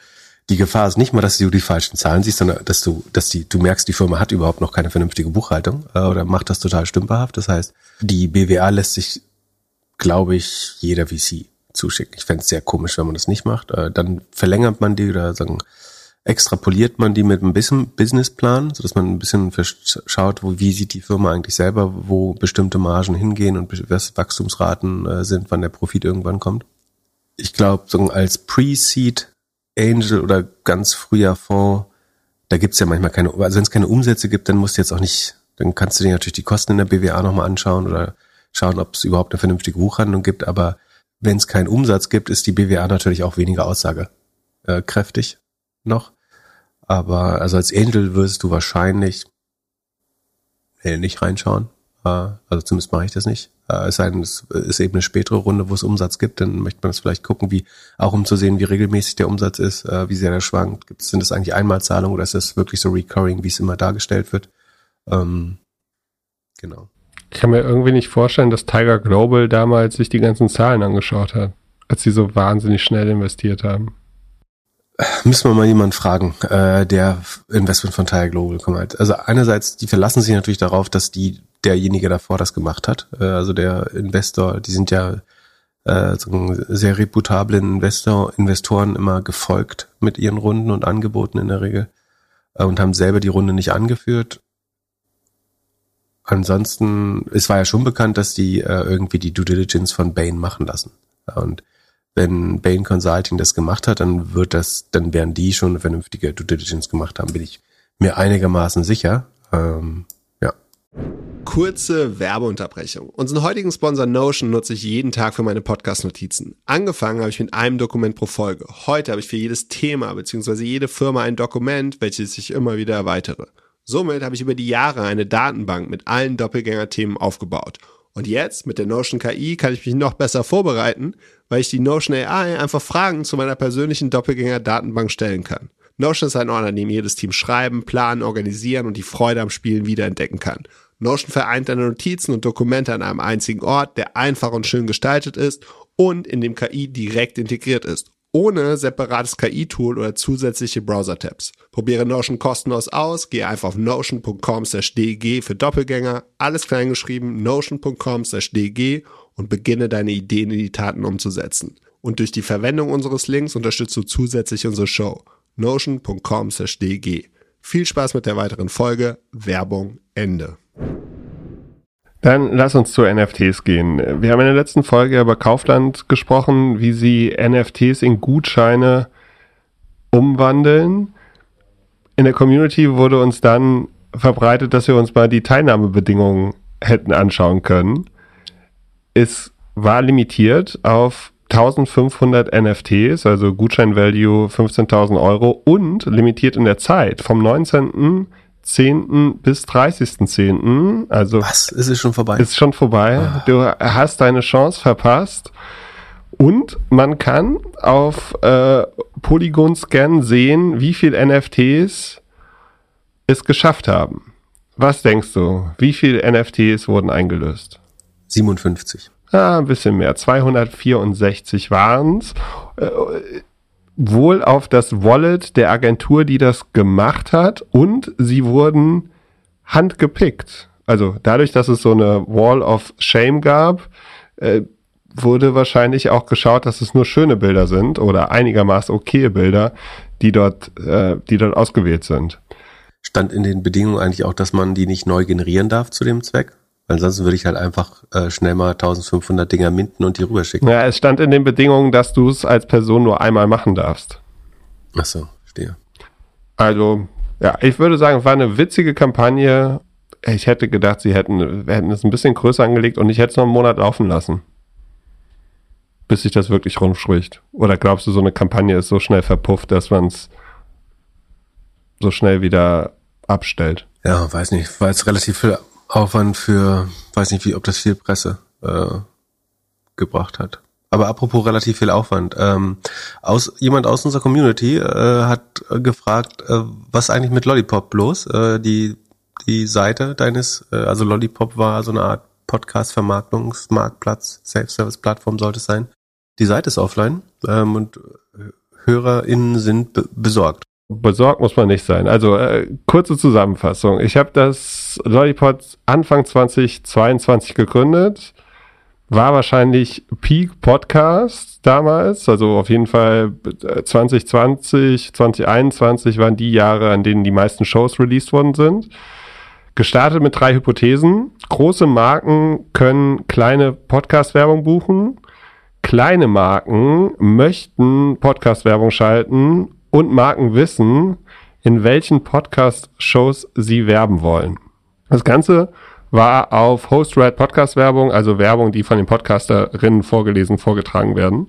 die Gefahr ist nicht mal, dass du die falschen Zahlen siehst, sondern dass du, dass die, du merkst, die Firma hat überhaupt noch keine vernünftige Buchhaltung äh, oder macht das total stümperhaft. Das heißt, die BWA lässt sich, glaube ich, jeder VC zuschicken. Ich fände es sehr komisch, wenn man das nicht macht. Äh, dann verlängert man die oder sagen, extrapoliert man die mit ein bisschen Businessplan, so dass man ein bisschen schaut, wo, wie sieht die Firma eigentlich selber, wo bestimmte Margen hingehen und was Wachstumsraten äh, sind, wann der Profit irgendwann kommt. Ich glaube, so als Pre-Seed Angel oder ganz früher Fonds, da gibt's ja manchmal keine, also wenn es keine Umsätze gibt, dann musst du jetzt auch nicht, dann kannst du dir natürlich die Kosten in der BWA nochmal anschauen oder schauen, ob es überhaupt eine vernünftige Buchhandlung gibt. Aber wenn es keinen Umsatz gibt, ist die BWA natürlich auch weniger aussagekräftig noch. Aber also als Angel wirst du wahrscheinlich äh, nicht reinschauen. Äh, also zumindest mache ich das nicht. Äh, es sei denn, es ist eben eine spätere Runde, wo es Umsatz gibt, dann möchte man das vielleicht gucken, wie, auch um zu sehen, wie regelmäßig der Umsatz ist, äh, wie sehr der schwankt. Gibt, sind das eigentlich Einmalzahlungen oder ist das wirklich so recurring, wie es immer dargestellt wird? Ähm, genau. Ich kann mir irgendwie nicht vorstellen, dass Tiger Global damals sich die ganzen Zahlen angeschaut hat, als sie so wahnsinnig schnell investiert haben. Müssen wir mal jemanden fragen, äh, der Investment von Tiger Global kümmert. Also einerseits, die verlassen sich natürlich darauf, dass die derjenige davor das gemacht hat. Äh, also der Investor, die sind ja äh, so sehr reputablen Investor, Investoren immer gefolgt mit ihren Runden und Angeboten in der Regel äh, und haben selber die Runde nicht angeführt. Ansonsten, es war ja schon bekannt, dass die äh, irgendwie die Due Diligence von Bain machen lassen. Und wenn Bain Consulting das gemacht hat, dann wird das, dann werden die schon eine vernünftige Due Diligence gemacht haben, bin ich mir einigermaßen sicher. Ähm, ja. Kurze Werbeunterbrechung. Unseren heutigen Sponsor Notion nutze ich jeden Tag für meine Podcast-Notizen. Angefangen habe ich mit einem Dokument pro Folge. Heute habe ich für jedes Thema bzw. jede Firma ein Dokument, welches ich immer wieder erweitere. Somit habe ich über die Jahre eine Datenbank mit allen Doppelgänger-Themen aufgebaut. Und jetzt mit der Notion KI kann ich mich noch besser vorbereiten, weil ich die Notion AI einfach Fragen zu meiner persönlichen Doppelgänger-Datenbank stellen kann. Notion ist ein Ort, an dem jedes Team schreiben, planen, organisieren und die Freude am Spielen wiederentdecken kann. Notion vereint deine Notizen und Dokumente an einem einzigen Ort, der einfach und schön gestaltet ist und in dem KI direkt integriert ist, ohne separates KI-Tool oder zusätzliche Browser-Tabs. Probiere Notion kostenlos aus, gehe einfach auf notion.com/dg für Doppelgänger, alles kleingeschrieben, notion.com/dg und beginne deine Ideen in die Taten umzusetzen. Und durch die Verwendung unseres Links unterstützt du zusätzlich unsere Show. notion.com/dg. Viel Spaß mit der weiteren Folge. Werbung Ende. Dann lass uns zu NFTs gehen. Wir haben in der letzten Folge über Kaufland gesprochen, wie sie NFTs in Gutscheine umwandeln. In der Community wurde uns dann verbreitet, dass wir uns mal die Teilnahmebedingungen hätten anschauen können. Es war limitiert auf 1500 NFTs, also Gutschein-Value 15.000 Euro und limitiert in der Zeit vom 19. 10. bis 30.10. Also Was? Ist es schon vorbei? Ist schon vorbei. Ah. Du hast deine Chance verpasst. Und man kann auf äh, Polygon Scan sehen, wie viel NFTs es geschafft haben. Was denkst du? Wie viele NFTs wurden eingelöst? 57. Ja, ein bisschen mehr. 264 waren es. Wohl auf das Wallet der Agentur, die das gemacht hat und sie wurden handgepickt. Also dadurch, dass es so eine Wall of Shame gab, äh, wurde wahrscheinlich auch geschaut, dass es nur schöne Bilder sind oder einigermaßen okaye Bilder, die dort, äh, die dort ausgewählt sind. Stand in den Bedingungen eigentlich auch, dass man die nicht neu generieren darf zu dem Zweck? Ansonsten würde ich halt einfach äh, schnell mal 1500 Dinger minden und die rüberschicken. Ja, es stand in den Bedingungen, dass du es als Person nur einmal machen darfst. Ach so, stehe. Also, ja, ich würde sagen, es war eine witzige Kampagne. Ich hätte gedacht, sie hätten, hätten es ein bisschen größer angelegt und ich hätte es noch einen Monat laufen lassen. Bis sich das wirklich rumspricht. Oder glaubst du, so eine Kampagne ist so schnell verpufft, dass man es so schnell wieder abstellt? Ja, weiß nicht. War jetzt relativ viel Aufwand für, weiß nicht wie, ob das viel Presse äh, gebracht hat. Aber apropos relativ viel Aufwand. Ähm, aus, jemand aus unserer Community äh, hat gefragt, äh, was eigentlich mit Lollipop bloß? Äh, die, die Seite deines, äh, also Lollipop war so eine Art Podcast-Vermarktungsmarktplatz, Self-Service-Plattform sollte es sein. Die Seite ist offline ähm, und HörerInnen sind besorgt. Besorgt muss man nicht sein. Also äh, kurze Zusammenfassung. Ich habe das Lollipop Anfang 2022 gegründet. War wahrscheinlich Peak Podcast damals. Also auf jeden Fall 2020, äh, 2021 waren die Jahre, an denen die meisten Shows released worden sind. Gestartet mit drei Hypothesen. Große Marken können kleine Podcast-Werbung buchen. Kleine Marken möchten Podcast-Werbung schalten und Marken wissen, in welchen Podcast-Shows sie werben wollen. Das Ganze war auf Host-Read Podcast-Werbung, also Werbung, die von den Podcasterinnen vorgelesen, vorgetragen werden.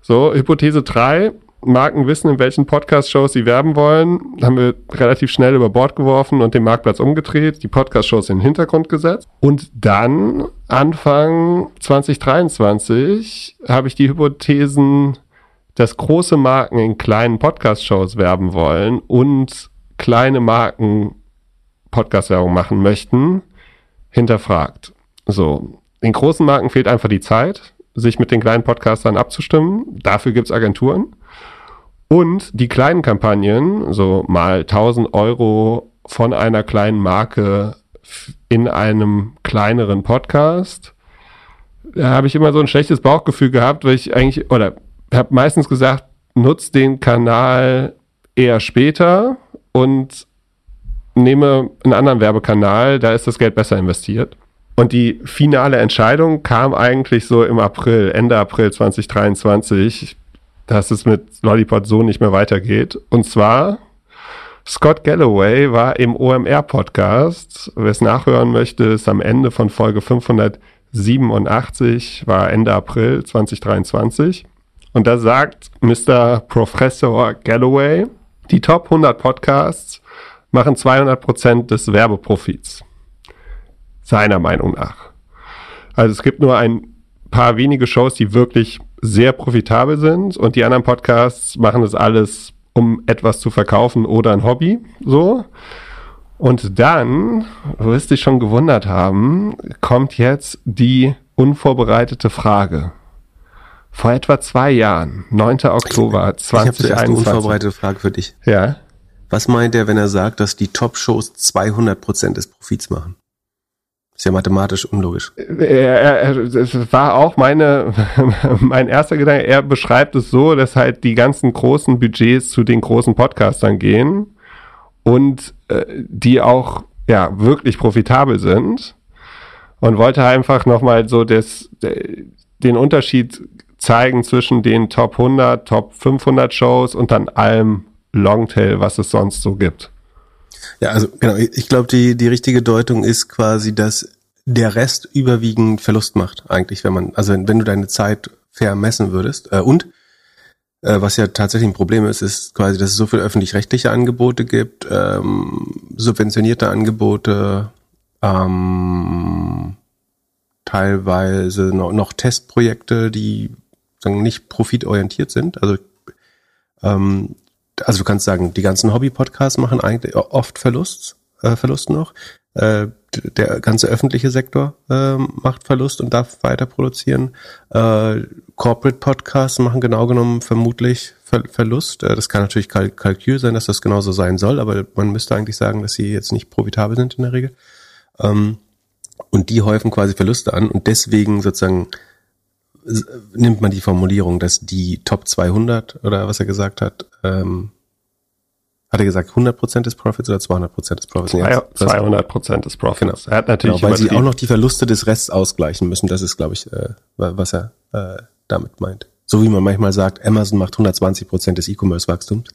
So, Hypothese drei: Marken wissen, in welchen Podcast-Shows sie werben wollen, haben wir relativ schnell über Bord geworfen und den Marktplatz umgedreht, die Podcast-Shows in den Hintergrund gesetzt. Und dann, Anfang 2023, habe ich die Hypothesen dass große Marken in kleinen Podcast-Shows werben wollen und kleine Marken Podcast-Werbung machen möchten, hinterfragt. So, den großen Marken fehlt einfach die Zeit, sich mit den kleinen Podcastern abzustimmen. Dafür gibt's Agenturen. Und die kleinen Kampagnen, so mal 1000 Euro von einer kleinen Marke in einem kleineren Podcast, da habe ich immer so ein schlechtes Bauchgefühl gehabt, weil ich eigentlich, oder habe meistens gesagt, nutze den Kanal eher später und nehme einen anderen Werbekanal, da ist das Geld besser investiert. Und die finale Entscheidung kam eigentlich so im April, Ende April 2023, dass es mit Lollipop so nicht mehr weitergeht. Und zwar Scott Galloway war im OMR-Podcast. Wer es nachhören möchte, ist am Ende von Folge 587, war Ende April 2023. Und da sagt Mr. Professor Galloway, die Top 100 Podcasts machen 200 Prozent des Werbeprofits. Seiner Meinung nach. Also es gibt nur ein paar wenige Shows, die wirklich sehr profitabel sind und die anderen Podcasts machen das alles, um etwas zu verkaufen oder ein Hobby, so. Und dann, wirst dich schon gewundert haben, kommt jetzt die unvorbereitete Frage. Vor etwa zwei Jahren, 9. Oktober 2021. Ich habe eine unvorbereitete Frage für dich. Ja. Was meint er, wenn er sagt, dass die Top-Shows 200 Prozent des Profits machen? Ist ja mathematisch unlogisch. Es war auch meine, mein erster Gedanke. Er beschreibt es so, dass halt die ganzen großen Budgets zu den großen Podcastern gehen und äh, die auch ja wirklich profitabel sind und wollte einfach nochmal so das, den Unterschied zeigen zwischen den Top 100, Top 500 Shows und dann allem Longtail, was es sonst so gibt. Ja, also genau, ich glaube, die, die richtige Deutung ist quasi, dass der Rest überwiegend Verlust macht, eigentlich, wenn man, also wenn, wenn du deine Zeit fair messen würdest. Äh, und äh, was ja tatsächlich ein Problem ist, ist quasi, dass es so viele öffentlich-rechtliche Angebote gibt, ähm, subventionierte Angebote, ähm, teilweise noch, noch Testprojekte, die sagen, nicht profitorientiert sind. Also ähm, also du kannst sagen, die ganzen Hobby-Podcasts machen eigentlich oft Verlust, äh, Verlust noch. Äh, der ganze öffentliche Sektor äh, macht Verlust und darf weiter produzieren. Äh, Corporate Podcasts machen genau genommen vermutlich Ver Verlust. Äh, das kann natürlich Kalk Kalkül sein, dass das genauso sein soll, aber man müsste eigentlich sagen, dass sie jetzt nicht profitabel sind in der Regel. Ähm, und die häufen quasi Verluste an und deswegen sozusagen nimmt man die Formulierung, dass die Top 200 oder was er gesagt hat, ähm, hat er gesagt 100% des Profits oder 200% des Profits? Nee, 200% des Profits. Genau. Er hat natürlich genau, weil sie auch noch die Verluste des Rests ausgleichen müssen. Das ist, glaube ich, äh, was er äh, damit meint. So wie man manchmal sagt, Amazon macht 120% des E-Commerce-Wachstums,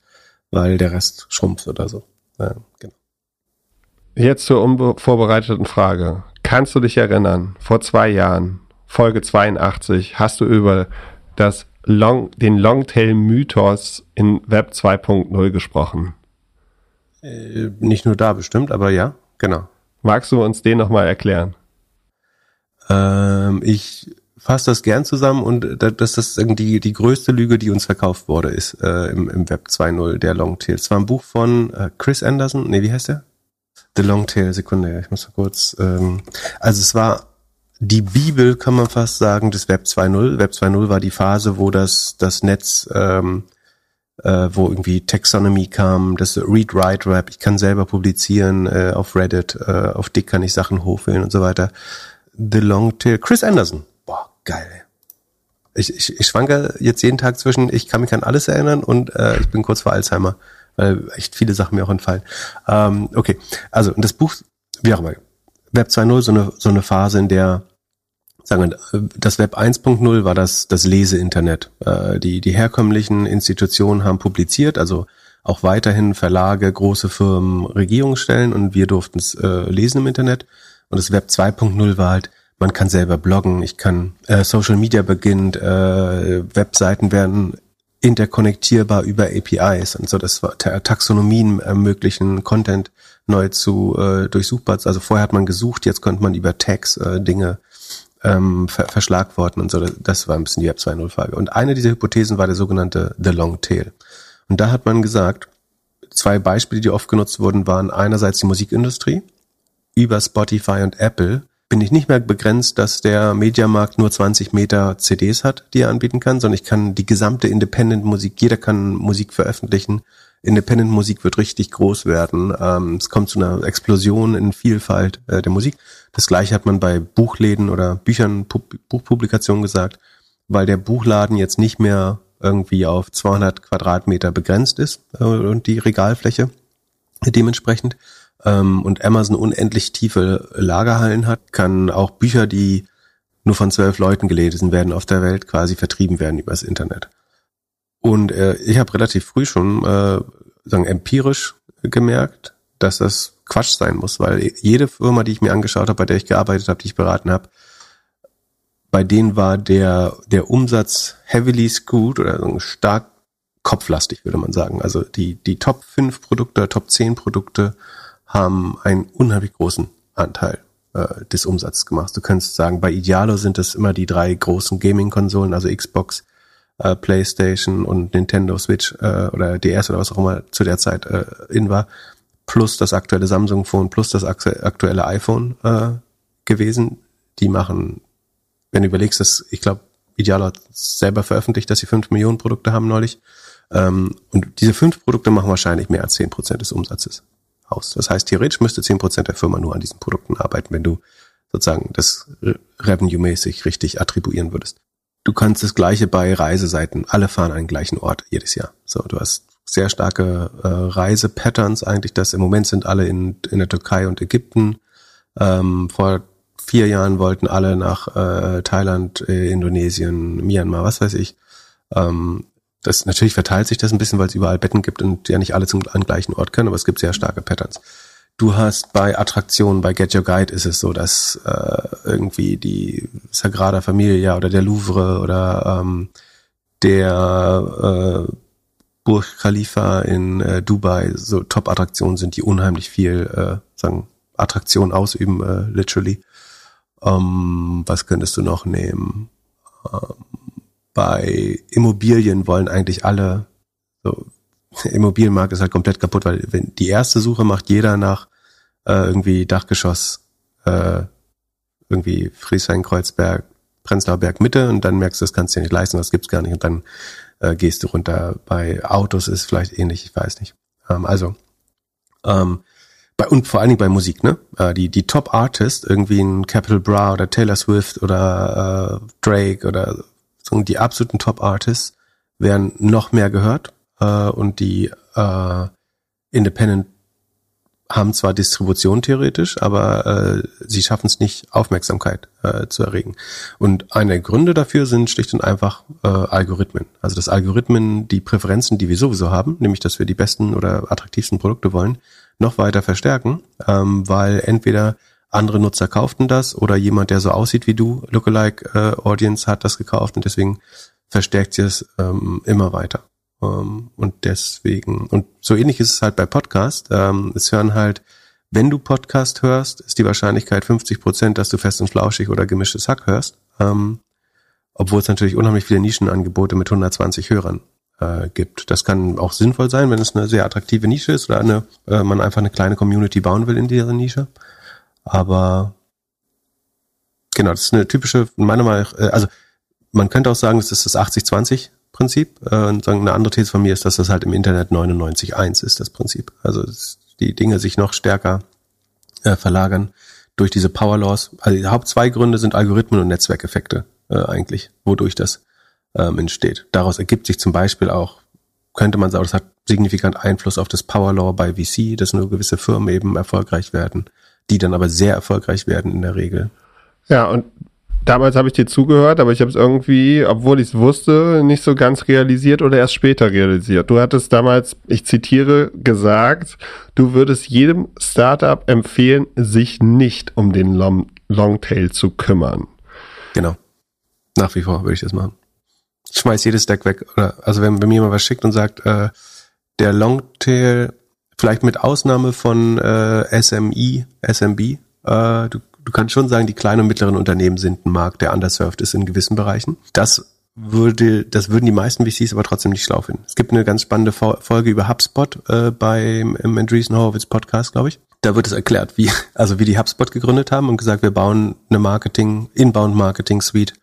weil der Rest schrumpft oder so. Ja, genau. Jetzt zur unvorbereiteten Frage. Kannst du dich erinnern, vor zwei Jahren, Folge 82 hast du über das Long, den Longtail-Mythos in Web 2.0 gesprochen. Äh, nicht nur da bestimmt, aber ja, genau. Magst du uns den nochmal erklären? Ähm, ich fasse das gern zusammen und dass das irgendwie die größte Lüge, die uns verkauft wurde, ist äh, im, im Web 2.0, der Longtail. Es war ein Buch von äh, Chris Anderson, nee, wie heißt der? The Longtail, Sekunde, ich muss mal kurz. Ähm, also es war die Bibel, kann man fast sagen, des Web 2.0. Web 2.0 war die Phase, wo das, das Netz, ähm, äh, wo irgendwie Taxonomy kam, das Read-Write-Rap, ich kann selber publizieren äh, auf Reddit, äh, auf Dick kann ich Sachen hochwählen und so weiter. The Long Tail, Chris Anderson. Boah, geil. Ich, ich, ich schwanke jetzt jeden Tag zwischen, ich kann mich an alles erinnern und äh, ich bin kurz vor Alzheimer, weil echt viele Sachen mir auch entfallen. Ähm, okay, also das Buch, wie auch immer, Web 2.0 so eine, so eine Phase, in der sagen wir, das Web 1.0 war das, das Lese-Internet. Äh, die, die herkömmlichen Institutionen haben publiziert, also auch weiterhin Verlage, große Firmen, Regierungsstellen und wir durften es äh, lesen im Internet. Und das Web 2.0 war halt, man kann selber bloggen, ich kann, äh, Social Media beginnt, äh, Webseiten werden interkonnektierbar über APIs und so, das war Taxonomien ermöglichen, Content neu zu äh, durchsuchbar. Also vorher hat man gesucht, jetzt konnte man über Tags äh, Dinge ähm, ver verschlagworten und so. Das war ein bisschen die Web 2.0 Frage. Und eine dieser Hypothesen war der sogenannte The Long Tail. Und da hat man gesagt, zwei Beispiele, die oft genutzt wurden, waren einerseits die Musikindustrie. Über Spotify und Apple bin ich nicht mehr begrenzt, dass der Mediamarkt nur 20 Meter CDs hat, die er anbieten kann, sondern ich kann die gesamte Independent Musik, jeder kann Musik veröffentlichen Independent Musik wird richtig groß werden. Ähm, es kommt zu einer Explosion in Vielfalt äh, der Musik. Das gleiche hat man bei Buchläden oder Büchern, Pub Buchpublikationen gesagt, weil der Buchladen jetzt nicht mehr irgendwie auf 200 Quadratmeter begrenzt ist äh, und die Regalfläche dementsprechend ähm, und Amazon unendlich tiefe Lagerhallen hat, kann auch Bücher, die nur von zwölf Leuten gelesen werden auf der Welt, quasi vertrieben werden übers Internet. Und äh, ich habe relativ früh schon äh, sagen empirisch gemerkt, dass das Quatsch sein muss, weil jede Firma, die ich mir angeschaut habe, bei der ich gearbeitet habe, die ich beraten habe, bei denen war der der Umsatz heavily skewed oder so stark kopflastig, würde man sagen. Also die die Top 5 Produkte, Top 10 Produkte haben einen unheimlich großen Anteil äh, des Umsatzes gemacht. Du kannst sagen, bei Idealo sind es immer die drei großen Gaming-Konsolen, also Xbox, äh, PlayStation und Nintendo Switch äh, oder DS oder was auch immer zu der Zeit äh, in war, plus das aktuelle Samsung Phone, plus das aktuelle iPhone äh, gewesen. Die machen, wenn du überlegst, dass ich glaube, Idealo hat selber veröffentlicht, dass sie fünf Millionen Produkte haben neulich. Ähm, und diese fünf Produkte machen wahrscheinlich mehr als zehn Prozent des Umsatzes aus. Das heißt, theoretisch müsste zehn Prozent der Firma nur an diesen Produkten arbeiten, wenn du sozusagen das revenue-mäßig richtig attribuieren würdest. Du kannst das gleiche bei Reiseseiten. Alle fahren an den gleichen Ort jedes Jahr. So, du hast sehr starke äh, Reisepatterns eigentlich, dass im Moment sind alle in, in der Türkei und Ägypten. Ähm, vor vier Jahren wollten alle nach äh, Thailand, äh, Indonesien, Myanmar, was weiß ich. Ähm, das natürlich verteilt sich das ein bisschen, weil es überall Betten gibt und ja nicht alle zum an gleichen Ort können, aber es gibt sehr starke Patterns. Du hast bei Attraktionen, bei Get Your Guide ist es so, dass äh, irgendwie die Sagrada Familia oder der Louvre oder ähm, der äh, Burj Khalifa in äh, Dubai so Top-Attraktionen sind, die unheimlich viel äh, sagen Attraktionen ausüben, äh, literally. Ähm, was könntest du noch nehmen? Ähm, bei Immobilien wollen eigentlich alle, so, Immobilienmarkt ist halt komplett kaputt, weil wenn die erste Suche macht jeder nach äh, irgendwie Dachgeschoss, äh, irgendwie Friesheim-Kreuzberg, Prenzlauer Berg Mitte und dann merkst du, das kannst du dir nicht leisten, das gibt's gar nicht und dann äh, gehst du runter. Bei Autos ist vielleicht ähnlich, ich weiß nicht. Ähm, also ähm, bei, und vor allen Dingen bei Musik, ne? Äh, die die Top Artist, irgendwie ein Capital Bra oder Taylor Swift oder äh, Drake oder die absoluten Top-Artists werden noch mehr gehört äh, und die äh, Independent haben zwar Distribution theoretisch, aber äh, sie schaffen es nicht, Aufmerksamkeit äh, zu erregen. Und einer der Gründe dafür sind schlicht und einfach äh, Algorithmen. Also dass Algorithmen die Präferenzen, die wir sowieso haben, nämlich dass wir die besten oder attraktivsten Produkte wollen, noch weiter verstärken, ähm, weil entweder andere Nutzer kauften das oder jemand, der so aussieht wie du, Lookalike äh, Audience, hat das gekauft und deswegen verstärkt sie es ähm, immer weiter. Ähm, und deswegen, und so ähnlich ist es halt bei Podcast. Ähm, es hören halt, wenn du Podcast hörst, ist die Wahrscheinlichkeit 50 Prozent, dass du fest und flauschig oder gemischtes Hack hörst. Ähm, obwohl es natürlich unheimlich viele Nischenangebote mit 120 Hörern äh, gibt. Das kann auch sinnvoll sein, wenn es eine sehr attraktive Nische ist oder eine, äh, man einfach eine kleine Community bauen will in dieser Nische. Aber genau, das ist eine typische, meiner Meinung nach, äh, also man könnte auch sagen, das ist das 80-20-Prinzip. Äh, und sagen, eine andere These von mir ist, dass das halt im Internet 99-1 ist, das Prinzip. Also die Dinge sich noch stärker äh, verlagern durch diese Power Laws. Also die Haupt zwei Gründe sind Algorithmen und Netzwerkeffekte äh, eigentlich, wodurch das ähm, entsteht. Daraus ergibt sich zum Beispiel auch, könnte man sagen, das hat signifikant Einfluss auf das Power Law bei VC, dass nur gewisse Firmen eben erfolgreich werden die dann aber sehr erfolgreich werden in der Regel. Ja, und damals habe ich dir zugehört, aber ich habe es irgendwie, obwohl ich es wusste, nicht so ganz realisiert oder erst später realisiert. Du hattest damals, ich zitiere, gesagt, du würdest jedem Startup empfehlen, sich nicht um den Long Longtail zu kümmern. Genau. Nach wie vor würde ich das machen. Ich schmeiß jedes Deck weg. Oder, also wenn, wenn mir jemand was schickt und sagt, äh, der Longtail vielleicht mit Ausnahme von äh, SMI, SMB, äh, du, du kannst schon sagen, die kleinen und mittleren Unternehmen sind ein Markt, der underserved ist in gewissen Bereichen. Das würde, das würden die meisten VCs aber trotzdem nicht schlau finden. Es gibt eine ganz spannende Folge über HubSpot äh, beim im Andreessen Horowitz Podcast, glaube ich. Da wird es erklärt, wie, also wie die HubSpot gegründet haben und gesagt, wir bauen eine Marketing, Inbound Marketing Suite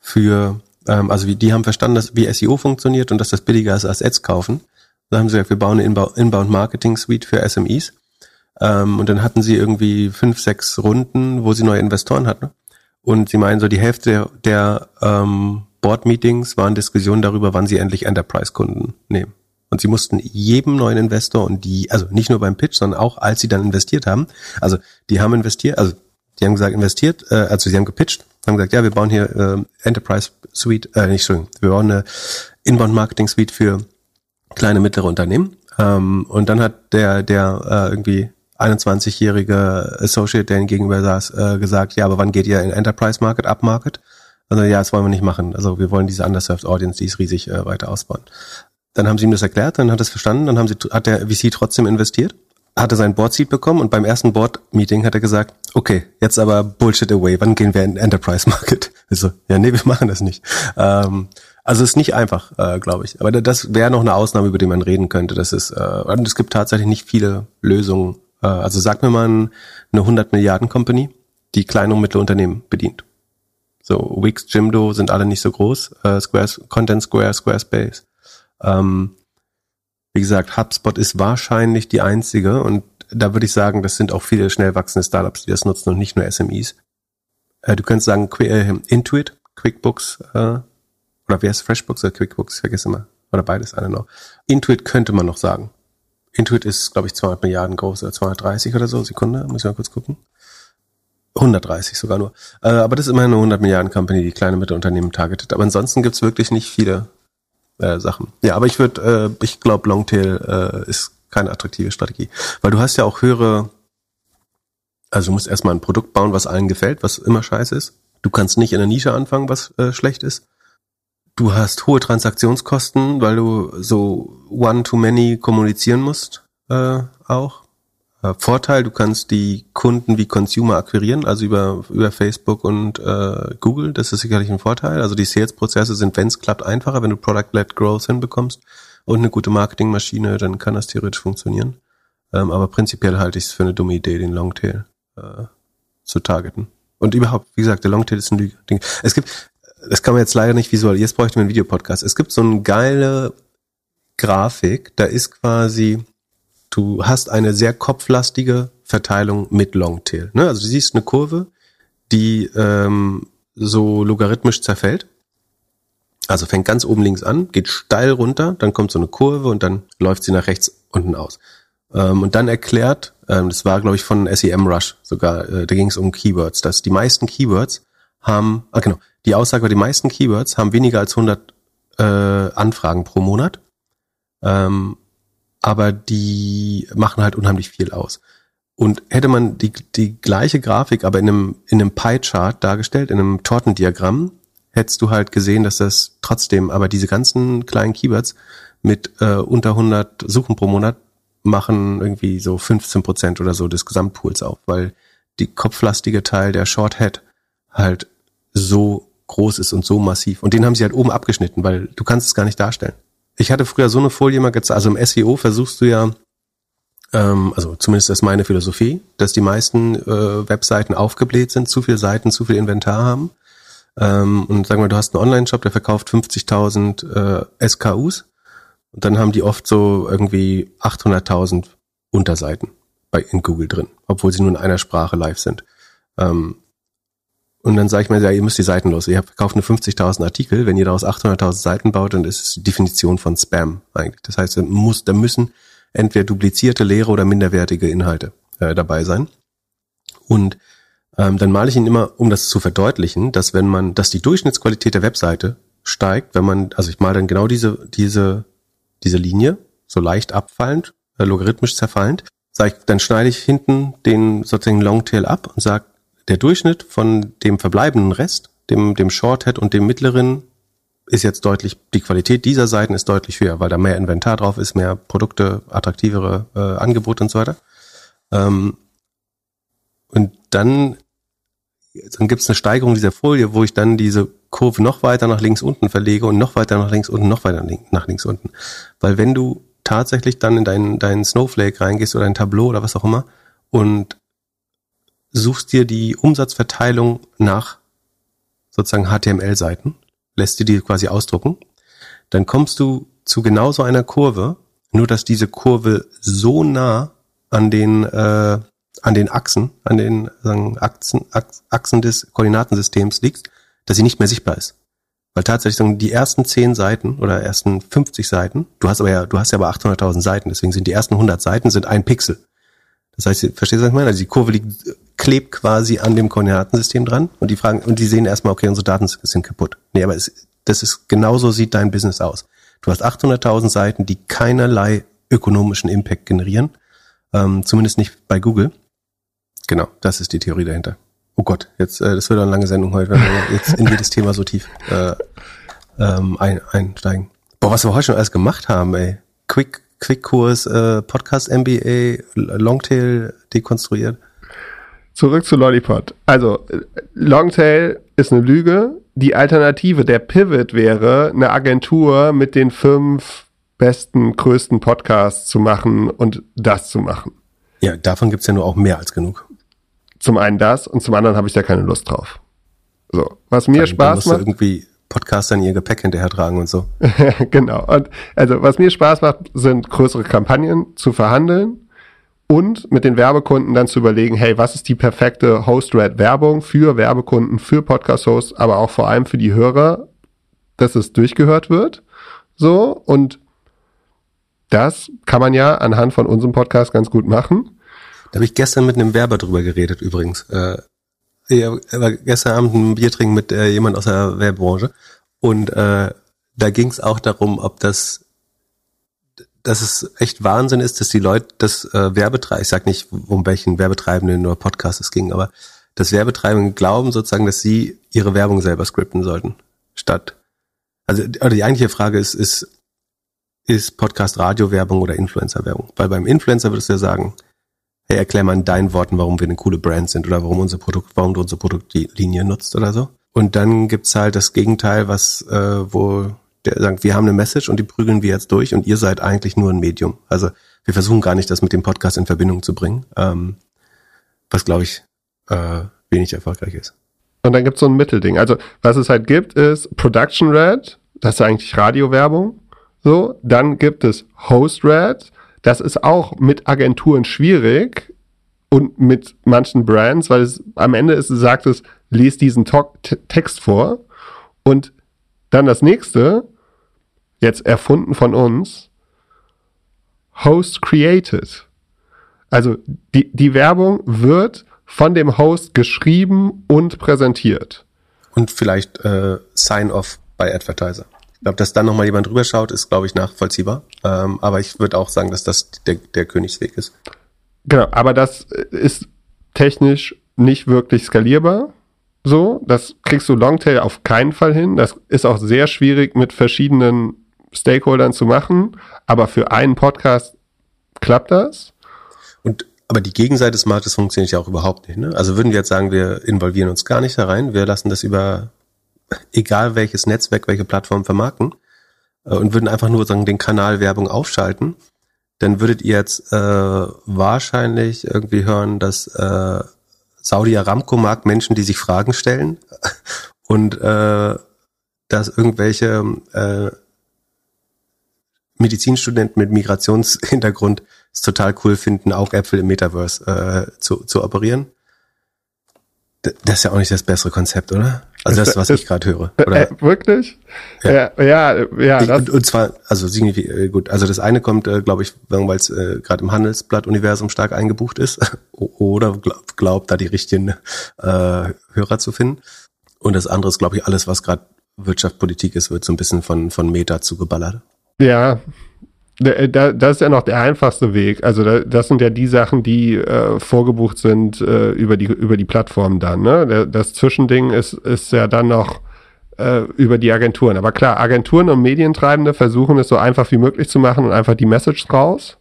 für, ähm, also wie, die haben verstanden, dass wie SEO funktioniert und dass das billiger ist als Ads kaufen. Da haben sie gesagt, wir bauen eine Inbound Marketing Suite für SMEs. Ähm, und dann hatten sie irgendwie fünf, sechs Runden, wo sie neue Investoren hatten. Und sie meinen so, die Hälfte der, ähm, Board-Meetings waren Diskussionen darüber, wann sie endlich Enterprise-Kunden nehmen. Und sie mussten jedem neuen Investor und die, also nicht nur beim Pitch, sondern auch als sie dann investiert haben, also die haben investiert, also die haben gesagt, investiert, äh, also sie haben gepitcht, haben gesagt, ja, wir bauen hier äh, Enterprise Suite, äh, nicht schön, wir bauen eine Inbound Marketing Suite für kleine, mittlere Unternehmen. Ähm, und dann hat der, der äh, irgendwie 21-jährige Associate, der ihnen gegenüber saß, äh, gesagt, ja, aber wann geht ihr in Enterprise Market, Up Market? Also ja, das wollen wir nicht machen. Also wir wollen diese Underserved Audience, die ist riesig, äh, weiter ausbauen. Dann haben sie ihm das erklärt, dann hat er es verstanden, dann haben sie, hat der VC trotzdem investiert, hatte sein Board Seat bekommen und beim ersten Board Meeting hat er gesagt, okay, jetzt aber Bullshit away, wann gehen wir in Enterprise Market? Also, ja, nee, wir machen das nicht. Ähm, also ist nicht einfach, äh, glaube ich. Aber das wäre noch eine Ausnahme, über die man reden könnte. Das ist, äh, und es gibt tatsächlich nicht viele Lösungen. Äh, also sag mir mal eine 100 Milliarden Company, die kleine und mittlere Unternehmen bedient. So Wix, Jimdo sind alle nicht so groß. Äh, Squares, Content Square, Squarespace. Ähm, wie gesagt, HubSpot ist wahrscheinlich die einzige und da würde ich sagen, das sind auch viele schnell wachsende Startups, die das nutzen und nicht nur SMEs. Äh, du könntest sagen, Qu äh, Intuit, QuickBooks, äh, oder wie heißt FreshBooks oder QuickBooks, ich vergesse immer. Oder beides, I don't know. Intuit könnte man noch sagen. Intuit ist, glaube ich, 200 Milliarden groß oder 230 oder so. Sekunde, muss ich mal kurz gucken. 130 sogar nur. Äh, aber das ist immerhin eine 100 Milliarden Company, die kleine Mittelunternehmen targetet. Aber ansonsten gibt's wirklich nicht viele äh, Sachen. Ja, aber ich würde, äh, ich glaube, Longtail äh, ist keine attraktive Strategie. Weil du hast ja auch höhere, also du musst erstmal ein Produkt bauen, was allen gefällt, was immer scheiße ist. Du kannst nicht in der Nische anfangen, was äh, schlecht ist. Du hast hohe Transaktionskosten, weil du so one-to-many kommunizieren musst äh, auch. Äh, Vorteil, du kannst die Kunden wie Consumer akquirieren, also über, über Facebook und äh, Google. Das ist sicherlich ein Vorteil. Also die Sales-Prozesse sind, wenn es klappt, einfacher, wenn du Product-led Growth hinbekommst und eine gute Marketingmaschine, dann kann das theoretisch funktionieren. Ähm, aber prinzipiell halte ich es für eine dumme Idee, den Longtail äh, zu targeten. Und überhaupt, wie gesagt, der Longtail ist ein Ding. Es gibt, das kann man jetzt leider nicht visualisieren, jetzt bräuchte man einen Videopodcast. Es gibt so eine geile Grafik, da ist quasi, du hast eine sehr kopflastige Verteilung mit Longtail. Ne? Also du siehst eine Kurve, die ähm, so logarithmisch zerfällt. Also fängt ganz oben links an, geht steil runter, dann kommt so eine Kurve und dann läuft sie nach rechts unten aus. Ähm, und dann erklärt, ähm, das war glaube ich von SEM Rush sogar, äh, da ging es um Keywords, dass die meisten Keywords haben, ah genau, die Aussage war, die meisten Keywords haben weniger als 100 äh, Anfragen pro Monat, ähm, aber die machen halt unheimlich viel aus. Und hätte man die, die gleiche Grafik aber in einem, in einem Pie-Chart dargestellt, in einem Tortendiagramm, hättest du halt gesehen, dass das trotzdem, aber diese ganzen kleinen Keywords mit äh, unter 100 Suchen pro Monat machen irgendwie so 15 Prozent oder so des Gesamtpools auf, weil die kopflastige Teil der Shorthead halt so groß ist und so massiv. Und den haben sie halt oben abgeschnitten, weil du kannst es gar nicht darstellen. Ich hatte früher so eine Folie mal gezeigt, also im SEO versuchst du ja, ähm, also zumindest ist meine Philosophie, dass die meisten äh, Webseiten aufgebläht sind, zu viele Seiten, zu viel Inventar haben. Ähm, und sagen wir, du hast einen Online-Shop, der verkauft 50.000 äh, SKUs und dann haben die oft so irgendwie 800.000 Unterseiten bei in Google drin, obwohl sie nur in einer Sprache live sind. Ähm, und dann sage ich mir, ja, ihr müsst die Seiten los. Ihr verkauft nur 50.000 Artikel. Wenn ihr daraus 800.000 Seiten baut, dann ist es die Definition von Spam eigentlich. Das heißt, da, muss, da müssen entweder duplizierte, leere oder minderwertige Inhalte äh, dabei sein. Und ähm, dann male ich ihn immer, um das zu verdeutlichen, dass wenn man, dass die Durchschnittsqualität der Webseite steigt, wenn man, also ich male dann genau diese, diese, diese Linie, so leicht abfallend, äh, logarithmisch zerfallend, sag ich, dann schneide ich hinten den sozusagen Longtail ab und sage, der Durchschnitt von dem verbleibenden Rest, dem, dem Shorthead und dem mittleren, ist jetzt deutlich, die Qualität dieser Seiten ist deutlich höher, weil da mehr Inventar drauf ist, mehr Produkte, attraktivere äh, Angebote und so weiter. Ähm, und dann, dann gibt es eine Steigerung dieser Folie, wo ich dann diese Kurve noch weiter nach links unten verlege und noch weiter nach links unten, noch weiter nach links unten. Weil wenn du tatsächlich dann in deinen, deinen Snowflake reingehst oder ein Tableau oder was auch immer und suchst dir die Umsatzverteilung nach sozusagen HTML-Seiten, lässt dir die quasi ausdrucken, dann kommst du zu genau so einer Kurve, nur dass diese Kurve so nah an den äh, an den Achsen, an den sagen, Achsen, Achsen des Koordinatensystems liegt, dass sie nicht mehr sichtbar ist. Weil tatsächlich die ersten 10 Seiten oder ersten 50 Seiten, du hast aber ja, du hast ja aber 800.000 Seiten, deswegen sind die ersten 100 Seiten sind ein Pixel. Das heißt, verstehst du, was ich meine? Also die Kurve liegt, klebt quasi an dem Koordinatensystem dran und die fragen, und die sehen erstmal, okay, unsere Daten sind kaputt. Nee, aber es, das ist, genauso sieht dein Business aus. Du hast 800.000 Seiten, die keinerlei ökonomischen Impact generieren. Ähm, zumindest nicht bei Google. Genau, das ist die Theorie dahinter. Oh Gott, jetzt, äh, das wird eine lange Sendung heute, wenn wir jetzt in jedes Thema so tief äh, ähm, ein, einsteigen. Boah, was wir heute schon alles gemacht haben, ey. Quick, Quick-Kurs, äh, Podcast MBA, Longtail dekonstruiert. Zurück zu Lollipop. Also, Longtail ist eine Lüge. Die Alternative, der Pivot wäre, eine Agentur mit den fünf besten, größten Podcasts zu machen und das zu machen. Ja, davon gibt's ja nur auch mehr als genug. Zum einen das und zum anderen habe ich da keine Lust drauf. So, was mir dann, Spaß dann macht. irgendwie Podcaster in ihr Gepäck hinterher tragen und so. genau. Und also was mir Spaß macht, sind größere Kampagnen zu verhandeln und mit den Werbekunden dann zu überlegen, hey, was ist die perfekte Host-Red-Werbung für Werbekunden, für Podcast-Hosts, aber auch vor allem für die Hörer, dass es durchgehört wird. So, und das kann man ja anhand von unserem Podcast ganz gut machen. Da habe ich gestern mit einem Werber drüber geredet übrigens. Äh, ich war gestern Abend ein Bier trinken mit äh, jemand aus der Werbranche und äh, da ging es auch darum, ob das dass es echt Wahnsinn ist, dass die Leute das äh, Werbetreiben, ich sag nicht, um welchen Werbetreibenden oder Podcast es ging, aber das Werbetreibende glauben sozusagen, dass sie ihre Werbung selber skripten sollten, statt, also oder die eigentliche Frage ist, ist, ist Podcast Radio-Werbung oder Influencer-Werbung? Weil beim Influencer würdest du ja sagen, hey, erklär mal in deinen Worten, warum wir eine coole Brand sind oder warum unser Produkt, warum du unsere Produktlinie nutzt oder so. Und dann gibt's halt das Gegenteil, was, äh, wo der sagt, wir haben eine Message und die prügeln wir jetzt durch und ihr seid eigentlich nur ein Medium. Also wir versuchen gar nicht, das mit dem Podcast in Verbindung zu bringen, ähm, was glaube ich äh, wenig erfolgreich ist. Und dann gibt es so ein Mittelding. Also was es halt gibt, ist Production Red, das ist eigentlich Radiowerbung. So, dann gibt es Host Red, das ist auch mit Agenturen schwierig und mit manchen Brands, weil es am Ende ist, sagt es, lies diesen Talk Text vor. Und dann das nächste, jetzt erfunden von uns, Host created. Also die, die Werbung wird von dem Host geschrieben und präsentiert. Und vielleicht äh, Sign-off bei Advertiser. Ich glaube, dass dann nochmal jemand drüber schaut, ist, glaube ich, nachvollziehbar. Ähm, aber ich würde auch sagen, dass das der, der Königsweg ist. Genau, aber das ist technisch nicht wirklich skalierbar. So, das kriegst du Longtail auf keinen Fall hin. Das ist auch sehr schwierig mit verschiedenen Stakeholdern zu machen, aber für einen Podcast klappt das. Und aber die Gegenseite des Marktes funktioniert ja auch überhaupt nicht. Ne? Also würden wir jetzt sagen, wir involvieren uns gar nicht da rein, wir lassen das über egal welches Netzwerk, welche Plattform vermarkten äh, und würden einfach nur sagen den Kanal Werbung aufschalten, dann würdet ihr jetzt äh, wahrscheinlich irgendwie hören, dass äh, Saudi Aramco mag Menschen, die sich Fragen stellen und äh, dass irgendwelche äh, Medizinstudenten mit Migrationshintergrund es total cool finden, Augäpfel im Metaverse äh, zu, zu operieren. Das ist ja auch nicht das bessere Konzept, oder? Also das, was das, ich gerade höre. Oder? Äh, wirklich? Ja, ja, ja. ja ich, und, und, zwar, also äh, gut, also das eine kommt, äh, glaube ich, weil es äh, gerade im Handelsblatt-Universum stark eingebucht ist, oder glaubt, glaub, da die richtigen äh, Hörer zu finden. Und das andere ist, glaube ich, alles, was gerade Wirtschaft, Politik ist, wird so ein bisschen von, von Meta zugeballert. Ja, das ist ja noch der einfachste Weg. Also das sind ja die Sachen, die äh, vorgebucht sind äh, über die über die Plattform dann. Ne? Das Zwischending ist ist ja dann noch äh, über die Agenturen. Aber klar, Agenturen und Medientreibende versuchen es so einfach wie möglich zu machen und einfach die Message raus.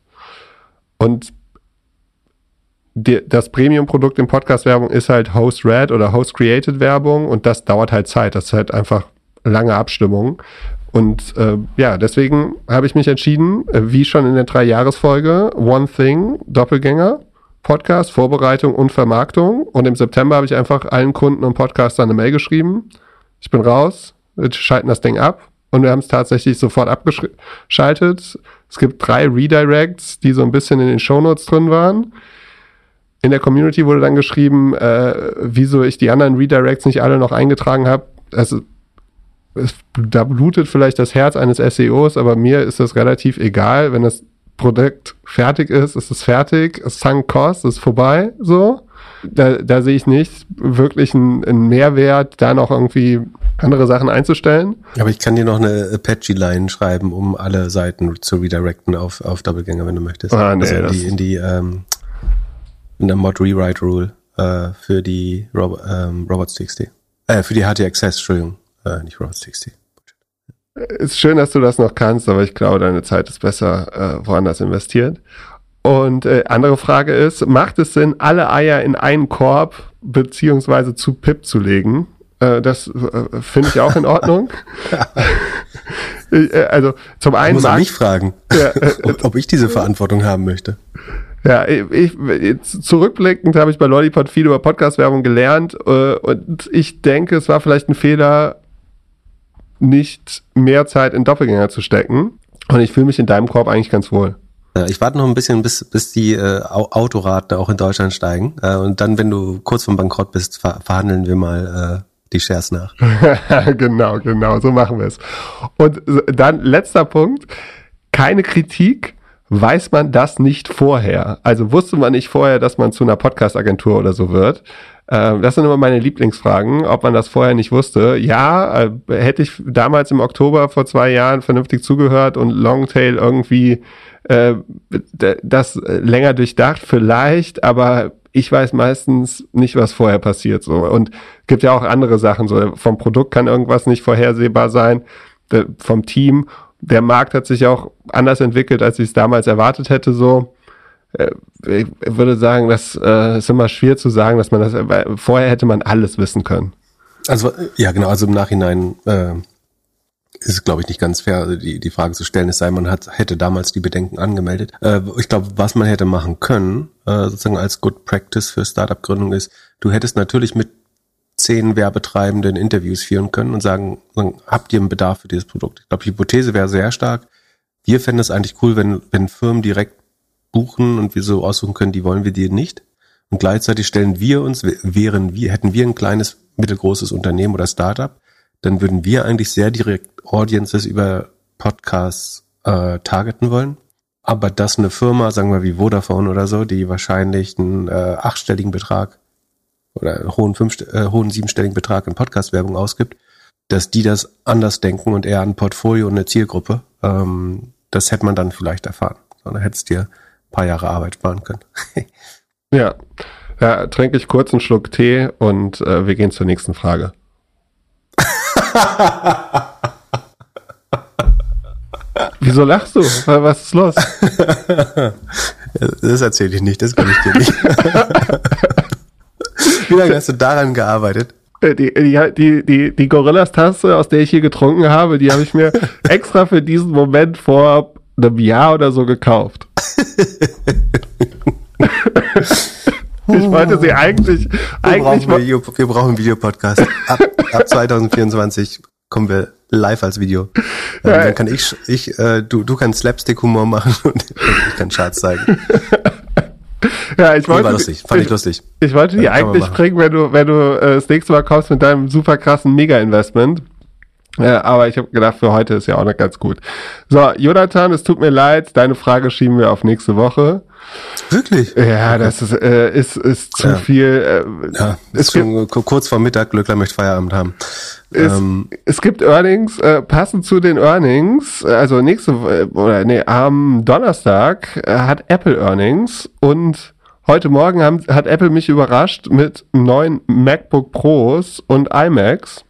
Und das Premium-Produkt in Podcast-Werbung ist halt Host-Read oder Host-Created-Werbung und das dauert halt Zeit. Das ist halt einfach lange Abstimmung. Und äh, ja, deswegen habe ich mich entschieden, äh, wie schon in der Drei-Jahres-Folge, One Thing, Doppelgänger, Podcast, Vorbereitung und Vermarktung. Und im September habe ich einfach allen Kunden und Podcastern eine Mail geschrieben. Ich bin raus, wir schalten das Ding ab. Und wir haben es tatsächlich sofort abgeschaltet. Es gibt drei Redirects, die so ein bisschen in den Shownotes drin waren. In der Community wurde dann geschrieben, äh, wieso ich die anderen Redirects nicht alle noch eingetragen habe. Also es, da blutet vielleicht das Herz eines SEOs, aber mir ist das relativ egal, wenn das Produkt fertig ist, ist es fertig, es sunk cost, ist vorbei, so. Da, da sehe ich nicht wirklich einen, einen Mehrwert, da noch irgendwie andere Sachen einzustellen. Aber ich kann dir noch eine Apache-Line schreiben, um alle Seiten zu redirecten auf, auf Doppelgänger, wenn du möchtest. Ah, nee, also in die, in die ähm, in der Mod Rewrite Rule äh, für die Rob ähm, Robots.txt. Äh, für die HT Access, Entschuldigung, äh, nicht Robots.txt. Ist schön, dass du das noch kannst, aber ich glaube, deine Zeit ist besser äh, woanders investiert. Und äh, andere Frage ist, macht es Sinn, alle Eier in einen Korb beziehungsweise zu Pip zu legen? Äh, das äh, finde ich auch in Ordnung. Ich, äh, also zum Ich einen muss auch mich fragen, Ja, äh, ob, ob ich diese Verantwortung haben möchte. Ja, ich, jetzt zurückblickend habe ich bei Lollipop viel über Podcast-Werbung gelernt äh, und ich denke, es war vielleicht ein Fehler, nicht mehr Zeit in Doppelgänger zu stecken. Und ich fühle mich in deinem Korb eigentlich ganz wohl. Ich warte noch ein bisschen, bis, bis die äh, Au- Autoraten auch in Deutschland steigen. Äh, und dann, wenn du kurz vom Bankrott bist, ver verhandeln wir mal äh, die Shares nach. genau, genau, so machen wir es. Und dann letzter Punkt, keine Kritik. Weiß man das nicht vorher? Also wusste man nicht vorher, dass man zu einer Podcast-Agentur oder so wird? Ähm, das sind immer meine Lieblingsfragen, ob man das vorher nicht wusste. Ja, äh, hätte ich damals im Oktober vor zwei Jahren vernünftig zugehört und Longtail irgendwie äh, das länger durchdacht, vielleicht, aber ich weiß meistens nicht, was vorher passiert. So. Und gibt ja auch andere Sachen. So vom Produkt kann irgendwas nicht vorhersehbar sein, vom Team. Der Markt hat sich auch anders entwickelt, als ich es damals erwartet hätte. So Äh, ich würde sagen, das äh, ist immer schwer zu sagen, dass man das. Vorher hätte man alles wissen können. Also äh, ja, genau. Also im Nachhinein äh, ist es, glaube ich, nicht ganz fair, also die, die Frage zu stellen, es sei, man hat, hätte damals die Bedenken angemeldet. Äh, ich glaube, was man hätte machen können, äh, sozusagen als Good Practice für Startup-Gründung ist, du hättest natürlich mit zehn Werbetreibenden Interviews führen können und sagen, habt ihr einen Bedarf für dieses Produkt? Ich glaube, die Hypothese wäre sehr stark. Wir fänden es eigentlich cool, wenn, wenn Firmen direkt buchen und wir so aussuchen können, die wollen wir dir nicht. Und gleichzeitig stellen wir uns, wären wir, hätten wir ein kleines, mittelgroßes Unternehmen oder Startup, dann würden wir eigentlich sehr direkt Audiences über Podcasts äh, targeten wollen. Aber dass eine Firma, sagen wir wie Vodafone oder so, die wahrscheinlich einen äh, achtstelligen Betrag oder einen hohen, fünf, äh, hohen siebenstelligen Betrag in Podcast-Werbung ausgibt, dass die das anders denken und eher ein Portfolio und eine Zielgruppe, ähm, das hätte man dann vielleicht erfahren. So, dann hättest dir ein paar Jahre Arbeit sparen können. Ja. Ja, trinke ich kurz einen Schluck Tee und äh, wir gehen zur nächsten Frage. Wieso lachst du? Was ist los? Das erzähle ich nicht, das kann ich dir nicht. Wie lange hast du daran gearbeitet? Äh, Die, die, die, die, Gorillas-Tasse, aus der ich hier getrunken habe, die habe ich mir extra für diesen Moment vor einem Jahr oder so gekauft. ich wollte sie eigentlich, Wir eigentlich brauchen, Video, wir brauchen einen Videopodcast. Ab, ab 2024 kommen wir live als Video. Ähm, Ja. Dann kann ich, ich äh, du, du kannst Slapstick-Humor machen und ich kann Charts zeigen. Ja, ich Nee, wollte, war lustig, fand ich ich, lustig. ich wollte die Ja, eigentlich bringen, wenn du, wenn du äh, das nächste Mal kommst mit deinem super krassen Mega-Investment. Ja, aber ich habe gedacht, für heute ist ja auch noch ganz gut. So, Jonathan, es tut mir leid, deine Frage schieben wir auf nächste Woche. Wirklich? Ja, das ist, äh, ist, ist zu Ja. viel. Äh, Ja, es, ist schon ku- kurz vor Mittag, Glückler möchte Feierabend haben. es, Ähm, es gibt Earnings, äh, passend zu den Earnings, äh, also nächste äh, oder nee, am Donnerstag äh, hat Apple Earnings und heute Morgen haben, hat Apple mich überrascht mit neuen MacBook Pros und iMacs.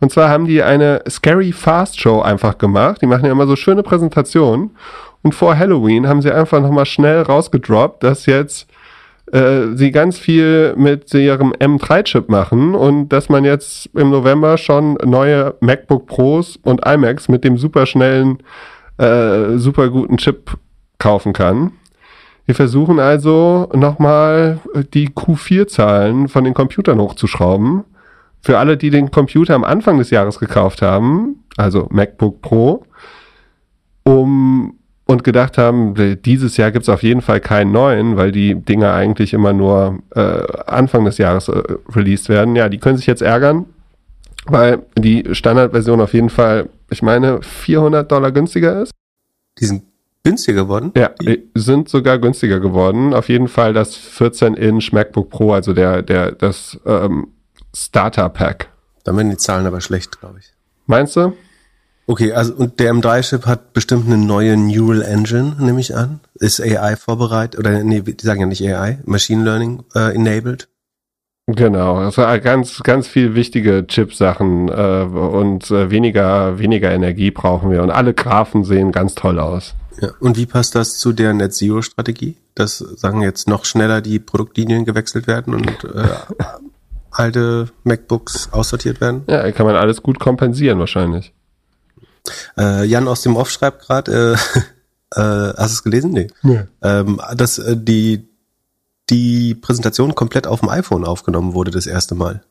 Und zwar haben die eine Scary Fast Show einfach gemacht. Die machen ja immer so schöne Präsentationen. Und vor Halloween haben sie einfach nochmal schnell rausgedroppt, dass jetzt äh, sie ganz viel mit ihrem M3-Chip machen und dass man jetzt im November schon neue MacBook Pros und iMacs mit dem superschnellen, äh, super guten Chip kaufen kann. Wir versuchen also nochmal die Q4-Zahlen von den Computern hochzuschrauben. Für alle, die den Computer am Anfang des Jahres gekauft haben, also MacBook Pro, um und gedacht haben, dieses Jahr gibt's auf jeden Fall keinen neuen, weil die Dinger eigentlich immer nur äh, Anfang des Jahres äh, released werden. Ja, die können sich jetzt ärgern. weil die Standardversion auf jeden Fall, ich meine, 400 Dollar günstiger ist. Die sind günstiger geworden? Ja, die sind sogar günstiger geworden. Auf jeden Fall das 14-Inch MacBook Pro, also der, der, das ähm, Starter Pack. Dann werden die Zahlen aber schlecht, glaube ich. Meinst du? Okay, also und der M3-Chip hat bestimmt eine neue Neural Engine, nehme ich an. Ist AI vorbereitet, oder nee, die sagen ja nicht AI, Machine Learning äh, enabled. Genau, also ganz, ganz viel wichtige Chip-Sachen äh, und äh, weniger, weniger Energie brauchen wir und alle Graphen sehen ganz toll aus. Ja, und wie passt das zu der Net Zero Strategie? Dass sagen jetzt noch schneller die Produktlinien gewechselt werden und äh, alte MacBooks aussortiert werden? Ja, kann man alles gut kompensieren wahrscheinlich. Äh, Jan aus dem Off schreibt gerade, äh, äh, hast du es gelesen? Nee. nee. Ähm, dass äh, die, die Präsentation komplett auf dem iPhone aufgenommen wurde das erste Mal.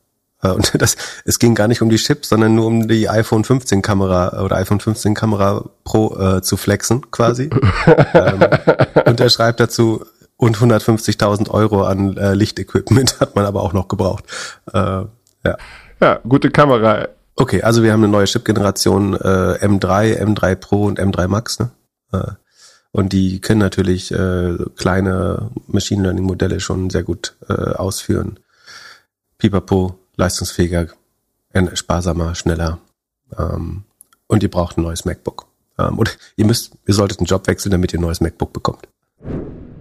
Äh, und das, es ging gar nicht um die Chips, sondern nur um die iPhone 15 Kamera oder iPhone 15 Kamera Pro äh, zu flexen quasi. ähm, und er schreibt dazu, und 150.000 Euro an äh, Lichtequipment hat man aber auch noch gebraucht. Äh, ja. ja, gute Kamera. Okay, also wir haben eine neue Chip-Generation äh, M3, M3 Pro und M3 Max. Ne? Äh, und die können natürlich äh, kleine Machine Learning-Modelle schon sehr gut äh, ausführen. Pipapo, leistungsfähiger, sparsamer, schneller. Ähm, und ihr braucht ein neues MacBook. Ähm, und ihr müsst, ihr solltet einen Job wechseln, damit ihr ein neues MacBook bekommt.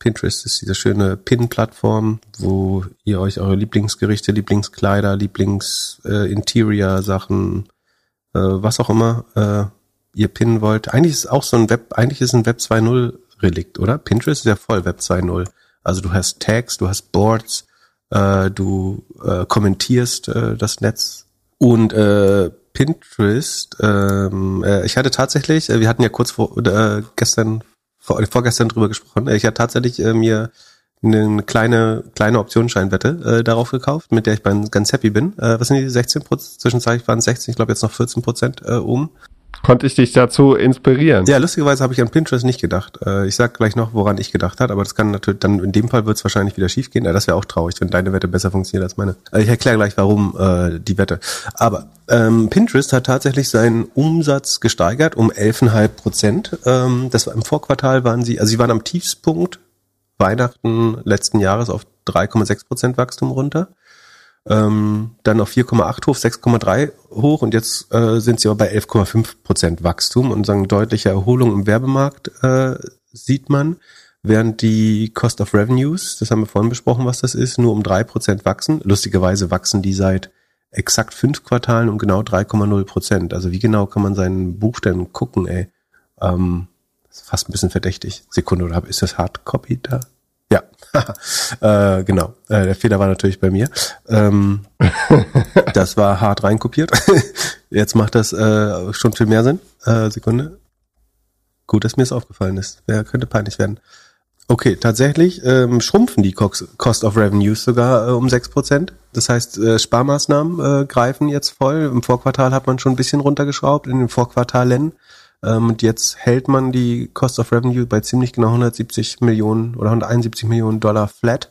Pinterest ist diese schöne Pin-Plattform, wo ihr euch eure Lieblingsgerichte, Lieblingskleider, Lieblings-Interior-Sachen, äh, äh, was auch immer äh, ihr pinnen wollt. Eigentlich ist auch so ein Web, eigentlich ist ein Web 2.0 Relikt, oder? Pinterest ist ja voll Web 2.0. Also du hast Tags, du hast Boards, äh, du äh, kommentierst äh, das Netz und äh, Pinterest. Ähm, äh, ich hatte tatsächlich, äh, wir hatten ja kurz vor äh, gestern vor, vorgestern drüber gesprochen. Ich habe tatsächlich äh, mir eine kleine kleine Optionsscheinwette äh, darauf gekauft, mit der ich ganz happy bin. Äh, was sind die 16 Prozent? Zwischenzeitlich waren es 16, ich glaube jetzt noch 14 Prozent äh, um. Konnte ich dich dazu inspirieren? Ja, lustigerweise habe ich an Pinterest nicht gedacht. Äh, ich sag gleich noch, woran ich gedacht habe, aber das kann natürlich dann in dem Fall wird es wahrscheinlich wieder schief gehen. Ja, das wäre auch traurig, wenn deine Wette besser funktioniert als meine. Also ich erkläre gleich, warum äh, die Wette. Aber ähm, Pinterest hat tatsächlich seinen Umsatz gesteigert um 11,5 Prozent. Ähm, das war im Vorquartal waren sie, also sie waren am Tiefspunkt Weihnachten letzten Jahres auf 3,6 Prozent Wachstum runter ähm, dann auf 4,8 hoch, 6,3 hoch und jetzt äh, sind sie aber bei 11,5 Prozent Wachstum und sagen deutliche Erholung im Werbemarkt äh, sieht man, während die Cost of Revenues, das haben wir vorhin besprochen, was das ist, nur um drei Prozent wachsen. Lustigerweise wachsen die seit exakt fünf Quartalen um genau 3,0 Prozent. Also wie genau kann man seinen Buchstaben gucken, ey? Ähm, ist fast ein bisschen verdächtig. Sekunde, oder ist das Hardcopy da? Ja, äh, genau. Äh, der Fehler war natürlich bei mir. Ähm, das war hart reinkopiert. Jetzt macht das äh, schon viel mehr Sinn. Äh, Sekunde. Gut, dass mir es aufgefallen ist. Wer könnte peinlich werden? Okay, tatsächlich ähm, schrumpfen die Cost of Revenues sogar äh, um sechs Prozent. Das heißt, äh, Sparmaßnahmen äh, greifen jetzt voll. Im Vorquartal hat man schon ein bisschen runtergeschraubt, in den Vorquartalen. Ähm, und jetzt hält man die Cost of Revenue bei ziemlich genau 170 Millionen oder 171 Millionen Dollar flat.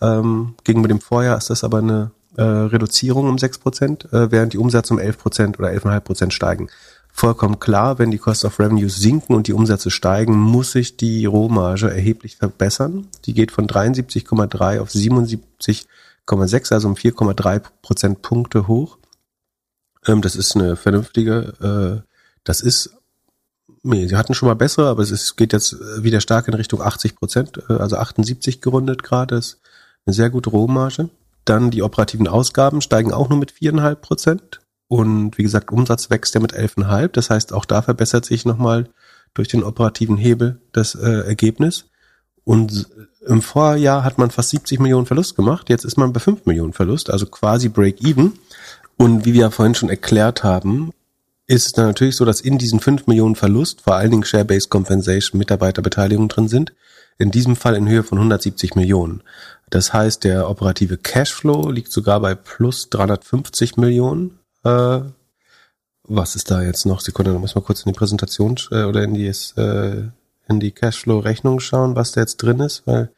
Ähm, gegenüber dem Vorjahr ist das aber eine äh, Reduzierung um 6 Prozent, äh, während die Umsätze um 11 Prozent oder 11,5 Prozent steigen. Vollkommen klar, wenn die Cost of Revenue sinken und die Umsätze steigen, muss sich die Rohmarge erheblich verbessern. Die geht von 73,3 auf 77,6, also um 4,3 Prozentpunkte hoch. Ähm, das ist eine vernünftige, äh, das ist Nee, sie hatten schon mal bessere, aber es ist, geht jetzt äh, wieder stark in Richtung 80 Prozent, äh, also 78 gerundet gerade, ist eine sehr gute Rohmarge. Dann die operativen Ausgaben steigen auch nur mit viereinhalb Prozent. Und wie gesagt, Umsatz wächst ja mit 11,5. Das heißt, auch da verbessert sich nochmal durch den operativen Hebel das äh, Ergebnis. Und im Vorjahr hat man fast 70 Millionen Verlust gemacht. Jetzt ist man bei 5 Millionen Verlust, also quasi Break-Even. Und wie wir ja vorhin schon erklärt haben, ist es dann natürlich so, dass in diesen 5 Millionen Verlust vor allen Dingen Share-Based Compensation Mitarbeiterbeteiligung drin sind. In diesem Fall in Höhe von 170 Millionen. Das heißt, der operative Cashflow liegt sogar bei plus 350 Millionen. Äh, was ist da jetzt noch? Sekunde, da muss man kurz in die Präsentation äh, oder in die, äh, in die Cashflow-Rechnung schauen, was da jetzt drin ist, weil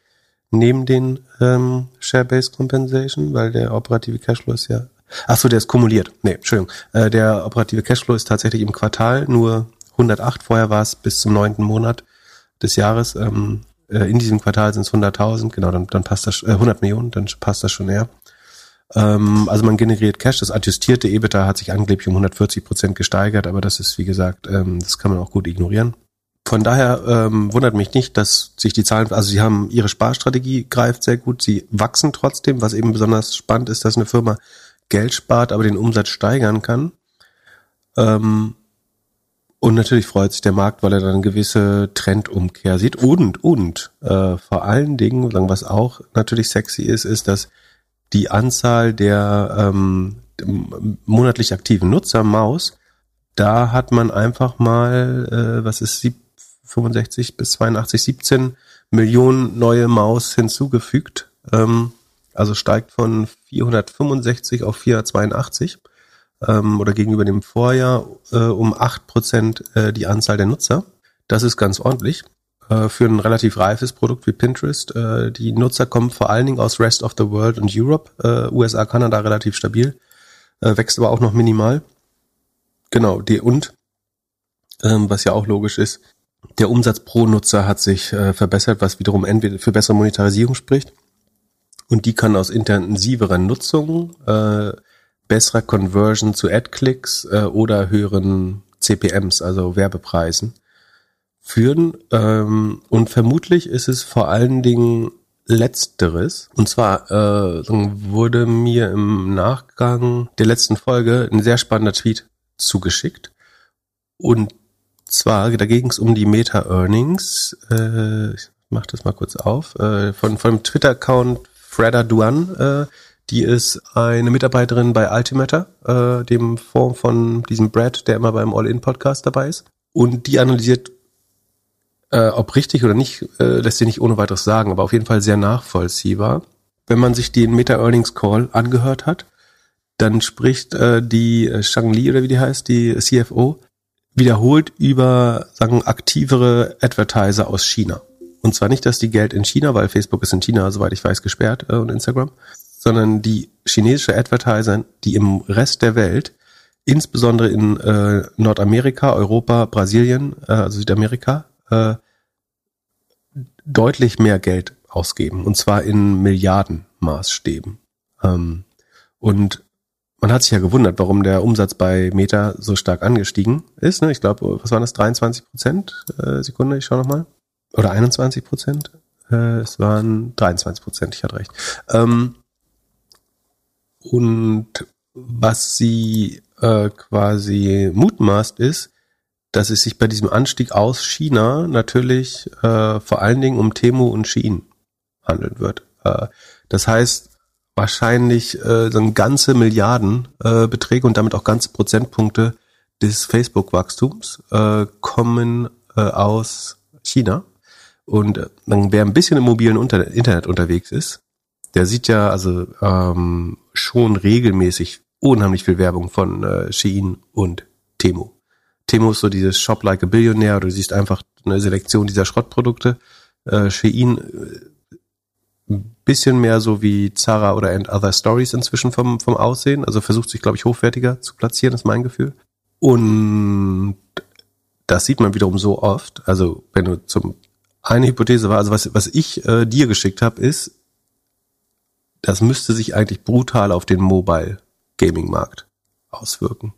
neben den ähm, Share-Based Compensation, weil der operative Cashflow ist ja Ach so, der ist kumuliert. Nee, Entschuldigung. Äh, der operative Cashflow ist tatsächlich im Quartal nur 108. Vorher war es bis zum neunten Monat des Jahres. Ähm, äh, in diesem Quartal sind es 100.000. Genau, dann, dann passt das, äh, 100 Millionen, dann passt das schon eher. Ähm, also man generiert Cash. Das adjustierte EBITDA hat sich angeblich um 140 Prozent gesteigert, aber das ist, wie gesagt, ähm, das kann man auch gut ignorieren. Von daher ähm, wundert mich nicht, dass sich die Zahlen, also sie haben ihre Sparstrategie greift sehr gut, sie wachsen trotzdem, was eben besonders spannend ist, dass eine Firma Geld spart, aber den Umsatz steigern kann. Ähm, und natürlich freut sich der Markt, weil er dann eine gewisse Trendumkehr sieht. Und, und äh, vor allen Dingen, was auch natürlich sexy ist, ist, dass die Anzahl der ähm, monatlich aktiven Nutzer Maus, da hat man einfach mal, äh, was ist 65 bis 82, 17 Millionen neue Maus hinzugefügt. Ähm, also steigt von 465 auf 482 ähm, oder gegenüber dem Vorjahr äh, um acht Prozent äh, die Anzahl der Nutzer. Das ist ganz ordentlich äh, für ein relativ reifes Produkt wie Pinterest. Äh, die Nutzer kommen vor allen Dingen aus Rest of the World und Europe, äh, USA, Kanada relativ stabil, äh, wächst aber auch noch minimal. Genau, die und ähm, was ja auch logisch ist, der Umsatz pro Nutzer hat sich äh, verbessert, was wiederum entweder für bessere Monetarisierung spricht und die kann aus intensiverer Nutzung, äh, besserer Conversion zu Ad-Clicks äh, oder höheren CPMs, also Werbepreisen, führen. Ähm, und vermutlich ist es vor allen Dingen Letzteres. Und zwar äh, wurde mir im Nachgang der letzten Folge ein sehr spannender Tweet zugeschickt. Und zwar, da ging es um die Meta-Earnings. Äh, ich mach das mal kurz auf. Äh, von, von Twitter-Account Freda Duan, äh, die ist eine Mitarbeiterin bei Altimeter, äh, dem Fonds von diesem Brad, der immer beim All-In-Podcast dabei ist. Und die analysiert, äh, ob richtig oder nicht, äh, lässt sie nicht ohne weiteres sagen, aber auf jeden Fall sehr nachvollziehbar. Wenn man sich den Meta-Earnings Call angehört hat, dann spricht äh, die äh, Shang Li oder wie die heißt, die CFO, wiederholt über sagen aktivere Advertiser aus China. Und zwar nicht, dass die Geld in China, weil Facebook ist in China, soweit ich weiß, gesperrt äh, und Instagram, sondern die chinesische Advertiser, die im Rest der Welt, insbesondere in äh, Nordamerika, Europa, Brasilien, äh, also Südamerika, äh, deutlich mehr Geld ausgeben. Und zwar in Milliardenmaßstäben. Ähm, und man hat sich ja gewundert, warum der Umsatz bei Meta so stark angestiegen ist. Ne? Ich glaube, was waren das? 23 Prozent? Äh, Sekunde, ich schaue nochmal oder 21 Prozent. Äh, es waren 23 Prozent, ich hatte recht. Ähm, und was sie äh, quasi mutmaßt ist, dass es sich bei diesem Anstieg aus China natürlich äh, vor allen Dingen um Temu und Shein handeln wird. Äh, das heißt, wahrscheinlich äh, dann ganze Milliarden äh, Beträge und damit auch ganze Prozentpunkte des Facebook-Wachstums äh, kommen äh, aus China. Und äh, wer ein bisschen im mobilen Unter Internet unterwegs ist, der sieht ja also ähm, schon regelmäßig unheimlich viel Werbung von äh, Shein und Temu. Temu ist so dieses Shop like a Billionaire, du siehst einfach eine Selektion dieser Schrottprodukte. Äh, Shein äh, ein bisschen mehr so wie Zara oder And Other Stories inzwischen vom, vom Aussehen. Also versucht sich, glaube ich, hochwertiger zu platzieren, ist mein Gefühl. Und das sieht man wiederum so oft. Also wenn du zum eine Hypothese war, also was, was ich äh, dir geschickt habe, ist, das müsste sich eigentlich brutal auf den Mobile Gaming Markt auswirken.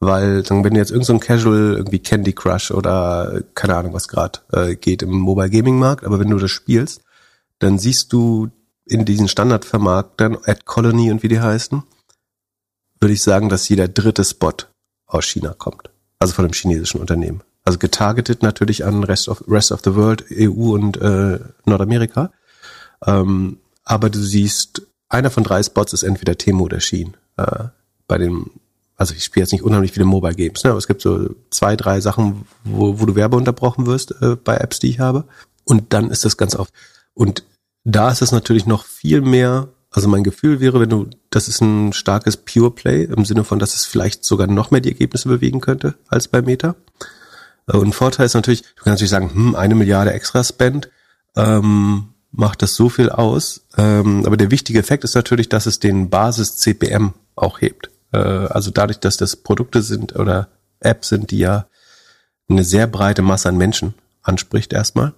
Weil, dann, wenn jetzt irgendein so Casual, irgendwie Candy Crush oder keine Ahnung, was gerade äh, geht im Mobile Gaming Markt, aber wenn du das spielst, dann siehst du in diesen Standardvermarktern, Ad Colony und wie die heißen, würde ich sagen, dass jeder dritte Spot aus China kommt. Also von einem chinesischen Unternehmen. Also getargetet natürlich an Rest of, Rest of the World, EU und äh, Nordamerika. Ähm, aber du siehst, einer von drei Spots ist entweder Temo oder Shein. Äh, bei dem, also ich spiele jetzt nicht unheimlich viele Mobile Games, ne, aber es gibt so zwei, drei Sachen, wo, wo du Werbe unterbrochen wirst äh, bei Apps, die ich habe. Und dann ist das ganz oft. Und da ist es natürlich noch viel mehr, also mein Gefühl wäre, wenn du, das ist ein starkes Pure Play im Sinne von, dass es vielleicht sogar noch mehr die Ergebnisse bewegen könnte als bei Meta. Äh, und ein Vorteil ist natürlich, du kannst natürlich sagen, hm, eine Milliarde extra Spend, ähm, macht das so viel aus. Ähm, aber der wichtige Effekt ist natürlich, dass es den Basis-CPM auch hebt. Äh, also dadurch, dass das Produkte sind oder Apps sind, die ja eine sehr breite Masse an Menschen anspricht erstmal.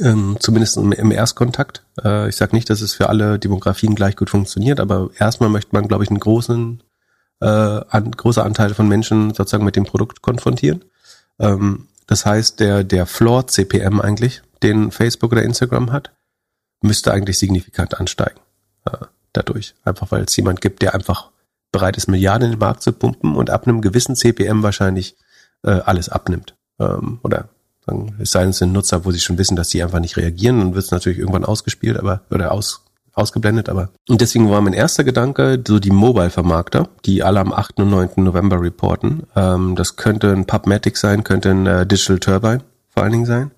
Ähm, zumindest im, im Erstkontakt. Äh, ich sage nicht, dass es für alle Demografien gleich gut funktioniert, aber erstmal möchte man, glaube ich, einen großen, äh, an, große Anteil von Menschen sozusagen mit dem Produkt konfrontieren. Ähm, das heißt, der, der Floor-CPM eigentlich, den Facebook oder Instagram hat, müsste eigentlich signifikant ansteigen. Äh, dadurch. Einfach weil es jemand gibt, der einfach bereit ist, Milliarden in den Markt zu pumpen und ab einem gewissen CPM wahrscheinlich äh, alles abnimmt. Ähm, oder sagen, es sei denn, es sind Nutzer, wo sie schon wissen, dass sie einfach nicht reagieren, dann wird es natürlich irgendwann ausgespielt, aber oder aus, ausgeblendet, aber und deswegen war mein erster Gedanke, so die Mobile-Vermarkter, die alle am 8. und 9. November reporten. Ähm, das könnte ein PubMatic sein, könnte ein äh, Digital Turbine vor allen Dingen sein.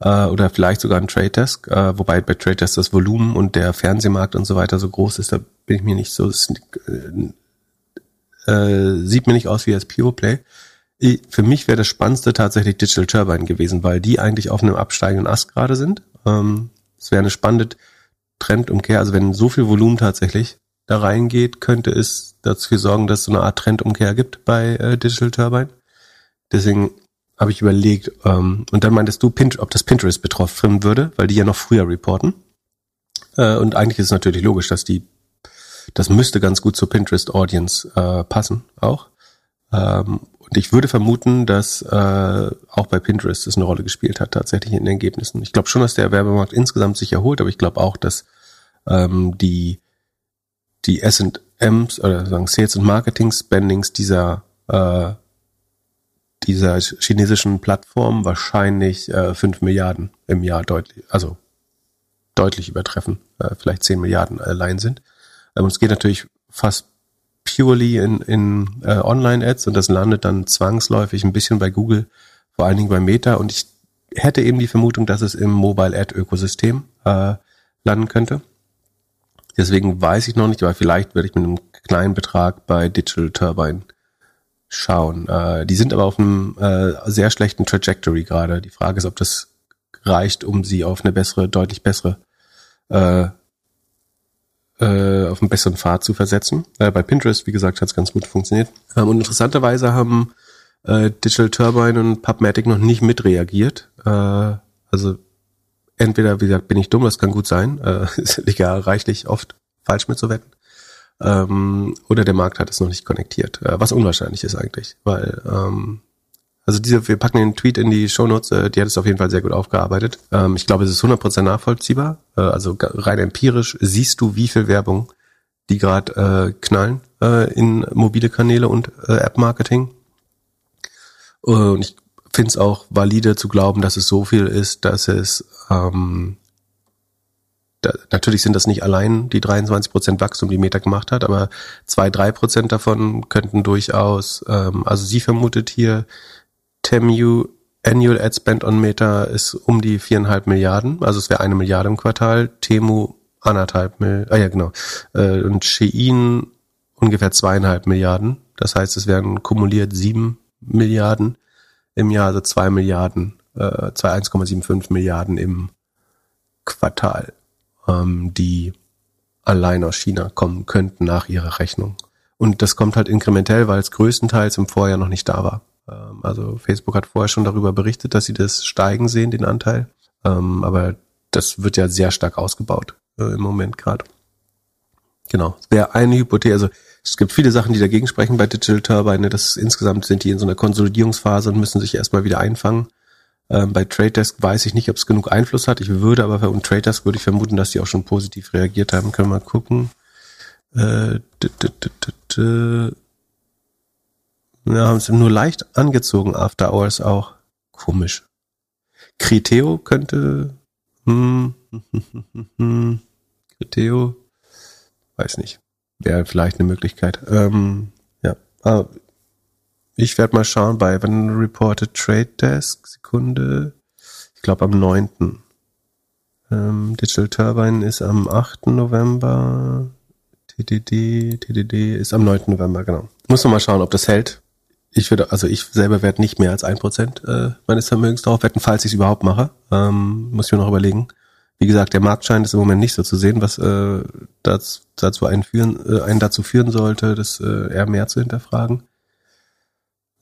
Äh, oder vielleicht sogar ein Trade Desk, äh, wobei bei Trade Desk das Volumen und der Fernsehmarkt und so weiter so groß ist, da bin ich mir nicht so, äh, sieht mir nicht aus wie als Pure Play. Für mich wäre das Spannendste tatsächlich Digital Turbine gewesen, weil die eigentlich auf einem absteigenden Ast gerade sind. Ähm, es wäre eine spannende Trendumkehr. Also wenn so viel Volumen tatsächlich da reingeht, könnte es dafür sorgen, dass es so eine Art Trendumkehr gibt bei äh, Digital Turbine. Deswegen habe ich überlegt, ähm, und dann meintest du, ob das Pinterest betroffen würde, weil die ja noch früher reporten. Äh, und eigentlich ist es natürlich logisch, dass die, das müsste ganz gut zur Pinterest-Audience äh, passen auch. Ähm, und ich würde vermuten, dass äh, auch bei Pinterest es eine Rolle gespielt hat, tatsächlich in den Ergebnissen. Ich glaube schon, dass der Werbemarkt insgesamt sich erholt, aber ich glaube auch, dass ähm, die die S&Ms oder sagen Sales und Marketing Spendings dieser äh, dieser chinesischen Plattform wahrscheinlich äh, 5 Milliarden im Jahr deutlich, also deutlich übertreffen, äh, vielleicht 10 Milliarden allein sind. Ähm, es geht natürlich fast purely in, in äh, Online-Ads und das landet dann zwangsläufig ein bisschen bei Google, vor allen Dingen bei Meta und ich hätte eben die Vermutung, dass es im Mobile-Ad-Ökosystem äh, landen könnte. Deswegen weiß ich noch nicht, aber vielleicht werde ich mit einem kleinen Betrag bei Digital Turbine schauen. Äh, die sind aber auf einem äh, sehr schlechten Trajectory gerade. Die Frage ist, ob das reicht, um sie auf eine bessere, deutlich bessere, äh, äh, auf einen besseren Pfad zu versetzen. Äh, bei Pinterest, wie gesagt, hat es ganz gut funktioniert. Ähm, und interessanterweise haben äh, Digital Turbine und PubMatic noch nicht mitreagiert. Äh, also entweder, wie gesagt, bin ich dumm, das kann gut sein. Äh, liegt ja reichlich oft falsch mitzuwetten ähm, oder der Markt hat es noch nicht konnektiert, äh, was unwahrscheinlich ist eigentlich, weil ähm, also diese, wir packen den Tweet in die Shownotes, äh, die hat es auf jeden Fall sehr gut aufgearbeitet. Ähm, ich glaube, es ist 100% nachvollziehbar, äh, also rein empirisch siehst du, wie viel Werbung die gerade äh, knallen äh, in mobile Kanäle und äh, App-Marketing. Und ich finde es auch valide zu glauben, dass es so viel ist, dass es ähm, da, natürlich sind das nicht allein die 23 Prozent Wachstum, die Meta gemacht hat, aber zwei, drei Prozent davon könnten durchaus, ähm, also sie vermutet hier, Temu Annual Ad Spend on Meta ist um die viereinhalb Milliarden, also es wäre eine Milliarde im Quartal, Temu anderthalb Milliarden, ah ja genau, äh, und Shein ungefähr zweieinhalb Milliarden, das heißt, es wären kumuliert sieben Milliarden im Jahr, also zwei Milliarden, äh, zwei 1,75 Milliarden im Quartal ähm, die allein aus China kommen könnten nach ihrer Rechnung. Und das kommt halt inkrementell, weil es größtenteils im Vorjahr noch nicht da war. Ähm, also Facebook hat vorher schon darüber berichtet, dass sie das steigen sehen, den Anteil. Ähm, aber das wird ja sehr stark ausgebaut äh, im Moment gerade. Genau. Wäre eine Hypothese. Also es gibt viele Sachen, die dagegen sprechen bei Digital Turbine. Das insgesamt sind die in so einer Konsolidierungsphase und müssen sich erstmal wieder einfangen. Ähm, bei Trade Desk weiß ich nicht, ob es genug Einfluss hat. Ich würde aber bei Trade Desk würde ich vermuten, dass die auch schon positiv reagiert haben. Können wir mal gucken. Äh, ja, haben sie nur leicht angezogen After Hours auch. Komisch. Criteo könnte. Hm, Criteo. Weiß nicht. Wäre vielleicht eine Möglichkeit. Ähm, ja. Ah, ich werde mal schauen bei wenn Reported Trade Desk, Sekunde, ich glaube am 9. Ähm, Digital Turbine ist am 8. November. TDD, TDD ist am 9. November, genau. Muss noch mal schauen, ob das hält. Ich würde, also ich selber werde nicht mehr als ein Prozent äh, meines Vermögens darauf wetten, falls ich es überhaupt mache. Ähm, muss ich mir noch überlegen. Wie gesagt, der Markt scheint es im Moment nicht so zu sehen, was äh, das, dazu einen, führen, äh, einen dazu führen sollte, das äh, eher mehr zu hinterfragen.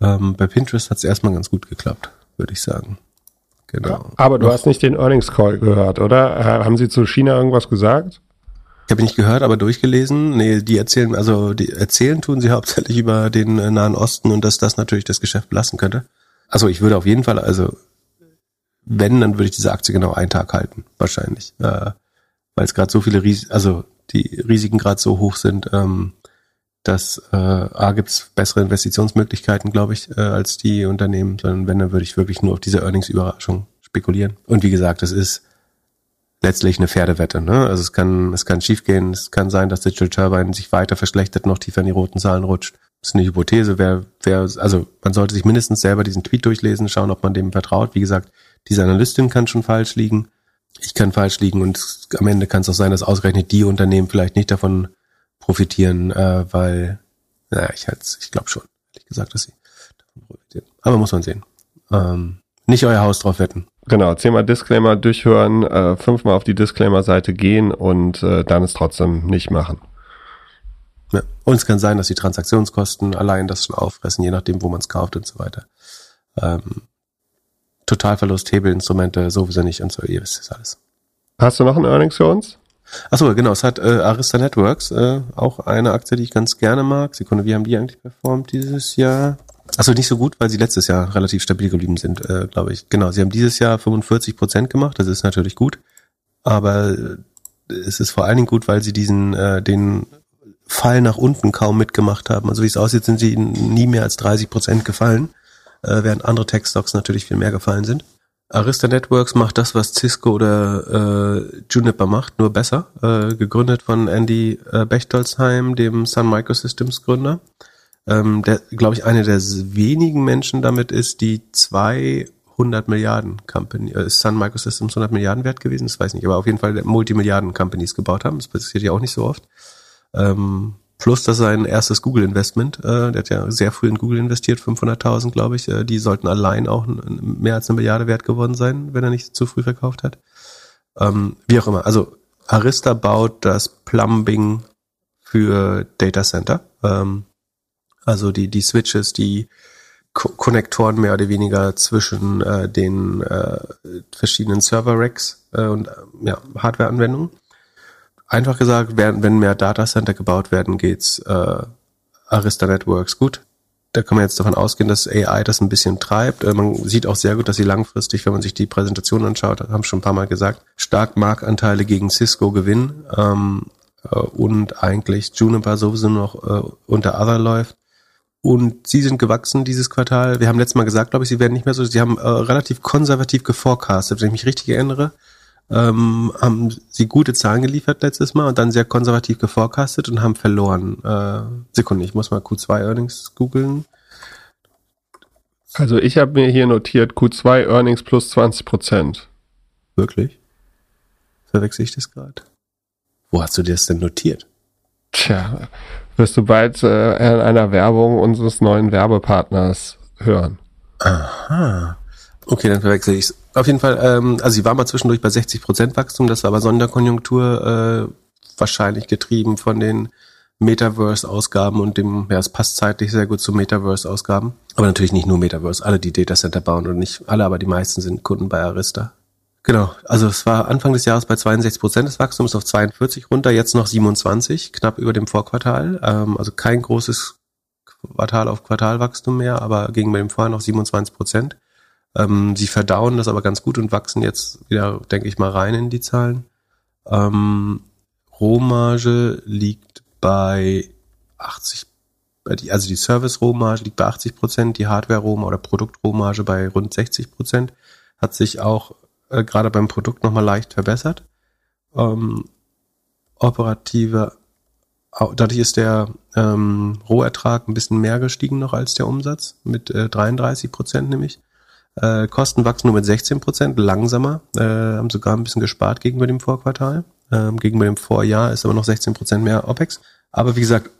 Ähm, bei Pinterest hat es erstmal ganz gut geklappt, würde ich sagen. Genau. Aber du hast nicht den Earnings Call gehört, oder? Haben sie zu China irgendwas gesagt? Ich habe nicht gehört, aber durchgelesen. Nee, die erzählen, also die erzählen tun sie hauptsächlich über den äh, Nahen Osten und dass das natürlich das Geschäft belasten könnte. Also ich würde auf jeden Fall, also wenn, dann würde ich diese Aktie genau einen Tag halten, wahrscheinlich. Äh, weil es gerade so viele Risiken, also die Risiken gerade so hoch sind, ähm, dass äh, A gibt's bessere Investitionsmöglichkeiten, glaube ich, äh, als die Unternehmen, sondern wenn, dann würde ich wirklich nur auf diese Earnings-Überraschung spekulieren. Und wie gesagt, es ist letztlich eine Pferdewette. Ne? Also es kann, es kann schiefgehen, es kann sein, dass Digital Turbine sich weiter verschlechtert, noch tiefer in die roten Zahlen rutscht. Das ist eine Hypothese, wer, wer, also man sollte sich mindestens selber diesen Tweet durchlesen, schauen, ob man dem vertraut. Wie gesagt, diese Analystin kann schon falsch liegen. Ich kann falsch liegen und am Ende kann es auch sein, dass ausgerechnet die Unternehmen vielleicht nicht davon profitieren, äh, weil, naja, ich halt, ich glaube schon, ehrlich gesagt, dass sie davon profitieren. Aber muss man sehen. Ähm, nicht euer Haus drauf wetten. Genau, zehnmal Disclaimer durchhören, äh, fünfmal auf die Disclaimer-Seite gehen und äh, dann es trotzdem nicht machen. Ja. Und es kann sein, dass die Transaktionskosten allein das schon auffressen, je nachdem, wo man es kauft und so weiter. Ähm, Totalverlust, Hebelinstrumente sowieso nicht und so, ihr wisst das alles. Hast du noch ein Earnings für uns? Achso, genau, es hat äh, Arista Networks, äh, auch eine Aktie, die ich ganz gerne mag. Sekunde, wie haben die eigentlich performt dieses Jahr? Achso, nicht so gut, weil sie letztes Jahr relativ stabil geblieben sind, äh, glaube ich. Genau, sie haben dieses Jahr 45 Prozent gemacht, das ist natürlich gut. Aber äh, es ist vor allen Dingen gut, weil sie diesen, äh, den Fall nach unten kaum mitgemacht haben. Also wie es aussieht, sind sie nie mehr als 30 Prozent gefallen, äh, während andere Tech-Stocks natürlich viel mehr gefallen sind. Arista Networks macht das, was Cisco oder äh, Juniper macht, nur besser. Äh, gegründet von Andy äh, Bechtolzheim, dem Sun Microsystems Gründer. Ähm, der, glaube ich, eine der wenigen Menschen damit ist, die 200 Milliarden Company, äh, Sun Microsystems 100 Milliarden wert gewesen, das weiß ich nicht, aber auf jeden Fall Multimilliarden Companies gebaut haben. Das passiert ja auch nicht so oft. Ähm, Plus, dass sein erstes Google-Investment, äh, der hat ja sehr früh in Google investiert, 500.000, glaube ich, äh, die sollten allein auch mehr als eine Milliarde wert geworden sein, wenn er nicht zu früh verkauft hat. Ähm, wie auch immer. Also Arista baut das Plumbing für Data Center. Ähm, also die, die Switches, die Co Konnektoren mehr oder weniger zwischen äh, den äh, verschiedenen Server-Racks äh, und ja, Hardware-Anwendungen einfach gesagt, wenn, wenn mehr Datacenter gebaut werden, geht's äh, Arista Networks gut. Da kann man jetzt davon ausgehen, dass AI das ein bisschen treibt. Äh, man sieht auch sehr gut, dass sie langfristig, wenn man sich die Präsentation anschaut, haben schon ein paar Mal gesagt, stark Marktanteile gegen Cisco gewinnen ähm, äh, und eigentlich Juniper sowieso noch äh, unter Other läuft. Und sie sind gewachsen dieses Quartal. Wir haben letztes Mal gesagt, glaube ich, sie werden nicht mehr so. Sie haben äh, relativ konservativ geforecastet, wenn ich mich richtig erinnere ähm, haben sie gute Zahlen geliefert letztes Mal und dann sehr konservativ geforecastet und haben verloren. Äh, Sekunde, ich muss mal Q2 Earnings googeln. Also ich habe mir hier notiert Q2 Earnings plus 20 Prozent. Wirklich? Verwechsel ich das gerade? Wo hast du das denn notiert? Tja, wirst du bald äh, in einer Werbung unseres neuen Werbepartners hören. Aha. Okay, dann verwechsel ich Auf jeden Fall, ähm, also sie war mal zwischendurch bei 60 Prozent Wachstum, das war aber Sonderkonjunktur, äh, wahrscheinlich getrieben von den Metaverse-Ausgaben und dem, ja, es passt zeitlich sehr gut zu Metaverse-Ausgaben. Aber natürlich nicht nur Metaverse, alle, die Datacenter bauen und nicht alle, aber die meisten sind Kunden bei Arista. Genau, also es war Anfang des Jahres bei 62 Prozent des Wachstums auf 42 runter, jetzt noch 27, knapp über dem Vorquartal. Ähm, also kein großes Quartal auf Quartalwachstum mehr, aber gegen bei dem vorher noch 27 Prozent. Ähm, sie verdauen das aber ganz gut und wachsen jetzt wieder, denke ich mal, rein in die Zahlen. Ähm, Rohmarge liegt bei 80, also die Service-Rohmarge liegt bei 80 Prozent, die Hardware-Rohmarge oder Produkt-Rohmarge bei rund 60 Prozent. Hat sich auch äh, gerade beim Produkt nochmal leicht verbessert. Ähm, operative dadurch ist der ähm, Rohertrag ein bisschen mehr gestiegen noch als der Umsatz, mit äh, 33 Prozent nämlich. Äh, Kosten wachsen nur mit 16 Prozent, langsamer, äh, haben sogar ein bisschen gespart gegenüber dem Vorquartal. Ähm, gegenüber dem Vorjahr ist aber noch 16 Prozent mehr OPEX. Aber wie gesagt,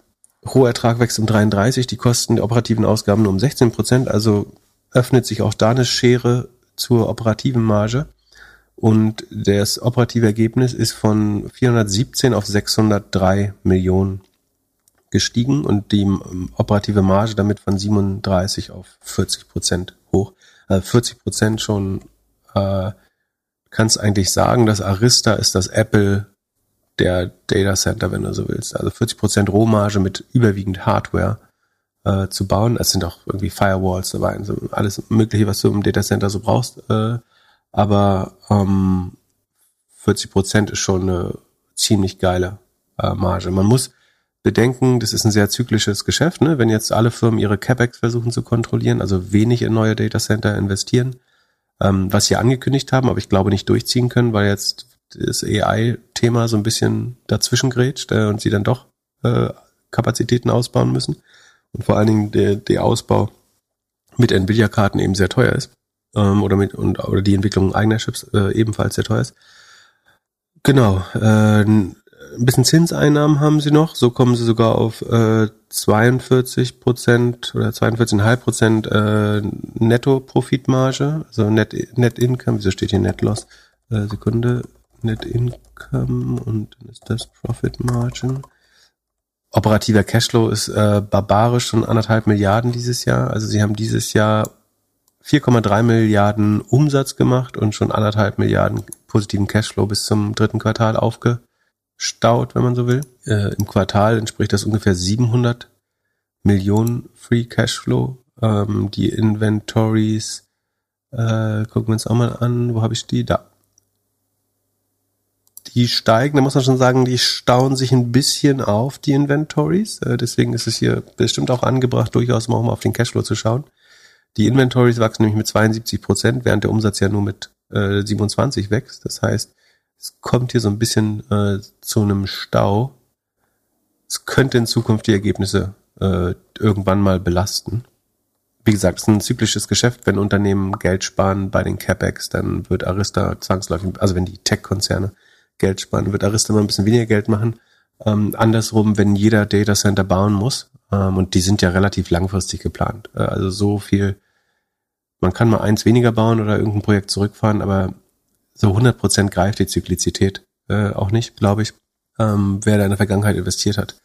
Rohertrag wächst um 33, die Kosten der operativen Ausgaben nur um 16 Prozent, also öffnet sich auch da eine Schere zur operativen Marge. Und das operative Ergebnis ist von 417 auf 603 Millionen gestiegen und die operative Marge damit von 37 auf 40 Prozent hoch. Äh, 40 Prozent schon, äh, kannst eigentlich sagen, dass Arista ist das Apple der Data Center, wenn du so willst. Also 40 Prozent Rohmarge mit überwiegend Hardware äh, zu bauen. Es sind auch irgendwie Firewalls dabei, also alles Mögliche, was du im Data Center so brauchst. Äh, aber ähm, 40 Prozent ist schon eine ziemlich geile äh, Marge. Man muss bedenken, das ist ein sehr zyklisches Geschäft. Ne? Wenn jetzt alle Firmen ihre CapEx versuchen zu kontrollieren, also wenig in neue Data Center investieren, ähm, was sie angekündigt haben, aber ich glaube nicht durchziehen können, weil jetzt das AI-Thema so ein bisschen dazwischen grätscht äh, und sie dann doch äh, Kapazitäten ausbauen müssen. Und vor allen Dingen der, der Ausbau mit Nvidia-Karten eben sehr teuer ist ähm, oder mit und oder die Entwicklung eigener Chips äh, ebenfalls sehr teuer ist. Genau, äh, ein bisschen Zinseinnahmen haben sie noch, so kommen sie sogar auf äh, 42 Prozent oder 42,5 Prozent äh, Netto-Profitmarge, also Net, Net Income, wieso steht hier Net Loss? Äh, Sekunde, Net Income und dann ist das Profit Margin. Operativer Cashflow ist äh, barbarisch schon anderthalb Milliarden dieses Jahr. Also sie haben dieses Jahr 4,3 Milliarden Umsatz gemacht und schon anderthalb Milliarden positiven Cashflow bis zum dritten Quartal aufgestaut, wenn man so will. Äh, Im Quartal entspricht das ungefähr 700 Millionen Free Cashflow. Ähm, die Inventories, äh, gucken wir uns auch mal an. Wo habe ich die? Da. Die steigen, da muss man schon sagen, die stauen sich ein bisschen auf, die Inventories. Äh, deswegen ist es hier bestimmt auch angebracht, durchaus mal auf den Cashflow zu schauen. Die Inventories wachsen nämlich mit 72 Prozent, während der Umsatz ja nur mit äh, 27 wächst. Das heißt, es kommt hier so ein bisschen äh, zu einem Stau. Es könnte in Zukunft die Ergebnisse äh, irgendwann mal belasten. Wie gesagt, es ist ein zyklisches Geschäft. Wenn Unternehmen Geld sparen bei den CapEx, dann wird Arista zwangsläufig, also wenn die Tech-Konzerne Geld sparen, wird Arista mal ein bisschen weniger Geld machen. Ähm, andersrum, wenn jeder Data Center bauen muss, ähm, und die sind ja relativ langfristig geplant. Äh, also so viel man kann mal eins weniger bauen oder irgendein Projekt zurückfahren, aber so 100 Prozent greift die Zyklizität äh, auch nicht, glaube ich. Ähm, wer da in der Vergangenheit investiert hat,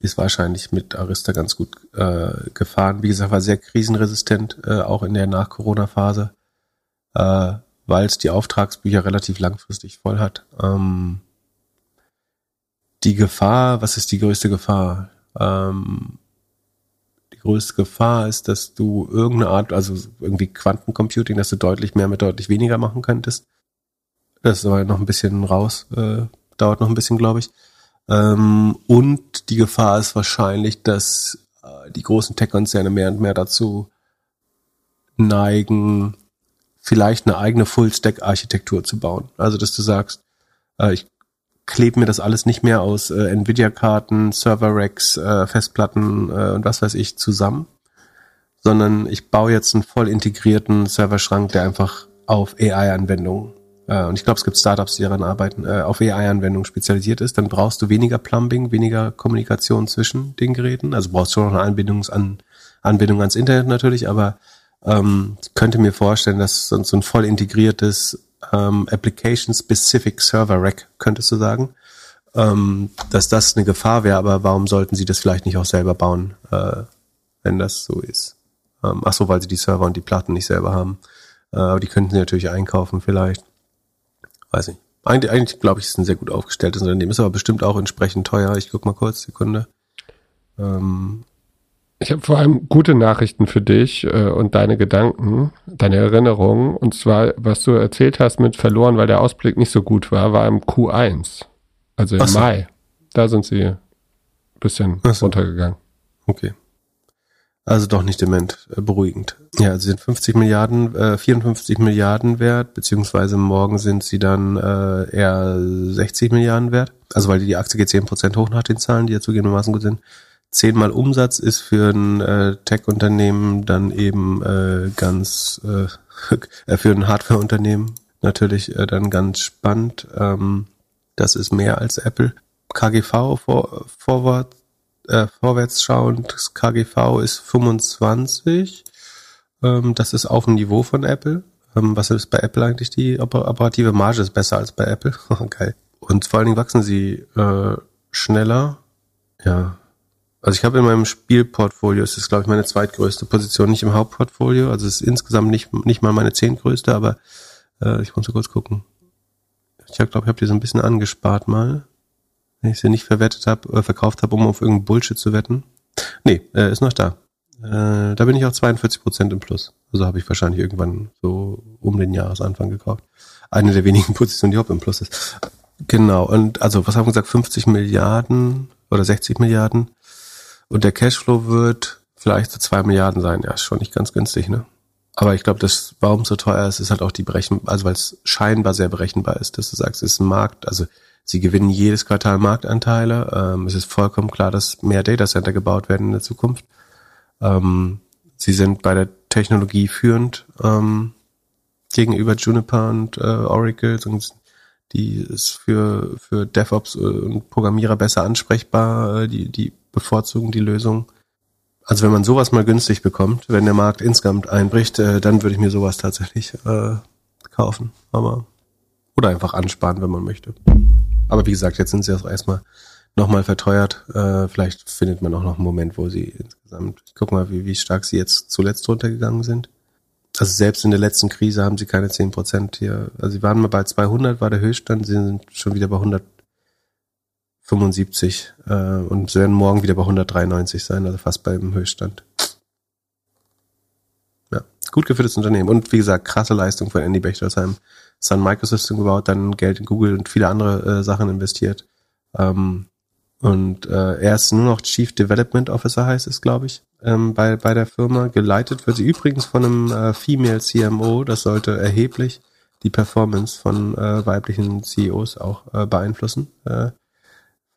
ist wahrscheinlich mit Arista ganz gut äh, gefahren. Wie gesagt, war sehr krisenresistent, äh, auch in der Nach-Corona-Phase, äh, weil es die Auftragsbücher relativ langfristig voll hat. Ähm, die Gefahr, was ist die größte Gefahr? Ähm, größte Gefahr ist, dass du irgendeine Art, also irgendwie Quantencomputing, dass du deutlich mehr mit deutlich weniger machen könntest. Das ist aber noch ein bisschen raus, äh, dauert noch ein bisschen, glaube ich. Ähm, und die Gefahr ist wahrscheinlich, dass äh, die großen Tech-Konzerne mehr und mehr dazu neigen, vielleicht eine eigene Full-Stack-Architektur zu bauen. Also, dass du sagst, äh, ich klebe mir das alles nicht mehr aus äh, Nvidia-Karten, Server-Racks, äh, Festplatten äh, und was weiß ich zusammen, sondern ich baue jetzt einen voll integrierten Serverschrank, der einfach auf AI-Anwendungen äh, und ich glaube, es gibt Startups, die daran arbeiten, äh, auf AI-Anwendungen spezialisiert ist. Dann brauchst du weniger Plumbing, weniger Kommunikation zwischen den Geräten. Also brauchst du noch eine Anbindung an Anbindung ans Internet natürlich, aber ähm, ich könnte mir vorstellen, dass so ein voll integriertes ähm, Application-Specific Server Rack, könntest du sagen, ähm, dass das eine Gefahr wäre, aber warum sollten sie das vielleicht nicht auch selber bauen, äh, wenn das so ist? Ähm, ach so, weil sie die Server und die Platten nicht selber haben. Äh, aber die könnten sie natürlich einkaufen vielleicht. Weiß nicht. Eigentlich, eigentlich glaube ich, ist ein sehr gut aufgestelltes Unternehmen. Ist aber bestimmt auch entsprechend teuer. Ich guck mal kurz, Sekunde. Ähm, ich habe vor allem gute Nachrichten für dich äh, und deine Gedanken, deine Erinnerungen. Und zwar, was du erzählt hast mit verloren, weil der Ausblick nicht so gut war, war im Q1. Also im so. Mai. Da sind sie ein bisschen so. runtergegangen. Okay. Also doch nicht dement, äh, beruhigend. Ja, sie sind 50 Milliarden, äh, 54 Milliarden wert, beziehungsweise morgen sind sie dann äh, eher 60 Milliarden wert. Also weil die Aktie geht 10% hoch nach den Zahlen, die ja zugegebenermaßen gut sind. Zehnmal Umsatz ist für ein äh, Tech-Unternehmen dann eben äh, ganz, äh, für ein Hardware-Unternehmen natürlich äh, dann ganz spannend. Ähm, das ist mehr als Apple. KGV vor, vorwärts äh, vorwärts schauend, das KGV ist 25. Ähm, das ist auf dem Niveau von Apple. Ähm, was ist bei Apple eigentlich? Die operative Marge ist besser als bei Apple. Geil. Und vor allen Dingen wachsen sie äh, schneller. Ja. Also ich habe in meinem Spielportfolio, es ist glaube ich meine zweitgrößte Position, nicht im Hauptportfolio. Also es ist insgesamt nicht, nicht mal meine zehntgrößte, aber äh, ich muss so kurz gucken. Ich glaube, ich habe die so ein bisschen angespart mal wenn ich sie nicht verwettet habe, äh, verkauft habe, um auf irgendeinen Bullshit zu wetten. Nee, äh, ist noch da. Äh, da bin ich auch 42 Prozent im Plus. Also habe ich wahrscheinlich irgendwann so um den Jahresanfang gekauft. Eine der wenigen Positionen, die überhaupt im Plus ist. Genau. Und also, was haben wir gesagt? 50 Milliarden oder 60 Milliarden. Und der Cashflow wird vielleicht so zwei Milliarden sein. Ja, ist schon nicht ganz günstig, ne? Aber ich glaube, das, warum so teuer ist, ist halt auch die Berechen, also weil es scheinbar sehr berechenbar ist, dass du sagst, es ist ein Markt, also Sie gewinnen jedes Quartal Marktanteile. Ähm, es ist vollkommen klar, dass mehr Datacenter gebaut werden in der Zukunft. Ähm, sie sind bei der Technologie führend ähm, gegenüber Juniper und äh, Oracle. Die ist für, für DevOps äh, und Programmierer besser ansprechbar. Äh, die, die bevorzugen die Lösung. Also wenn man sowas mal günstig bekommt, wenn der Markt insgesamt einbricht, äh, dann würde ich mir sowas tatsächlich äh, kaufen. Aber oder einfach ansparen, wenn man möchte. Aber wie gesagt, jetzt sind sie auch erstmal nochmal verteuert. Äh, vielleicht findet man auch noch einen Moment, wo sie insgesamt, ich guck mal, wie, wie stark sie jetzt zuletzt runtergegangen sind. Also selbst in der letzten Krise haben sie keine 10 Prozent hier. Also sie waren mal bei 200, war der Höchststand, sie sind schon wieder bei 175 äh, und werden morgen wieder bei 193 sein, also fast beim Höchststand. Ja, gut geführtes Unternehmen und wie gesagt, krasse Leistung von Andy Bechtersheim. Sun Microsystem gebaut, dann Geld in Google und viele andere äh, Sachen investiert. Ähm, und äh, er ist nur noch Chief Development Officer, heißt es, glaube ich, ähm, bei, bei der Firma. Geleitet wird sie übrigens von einem äh, Female CMO. Das sollte erheblich die Performance von äh, weiblichen CEOs auch äh, beeinflussen. Äh,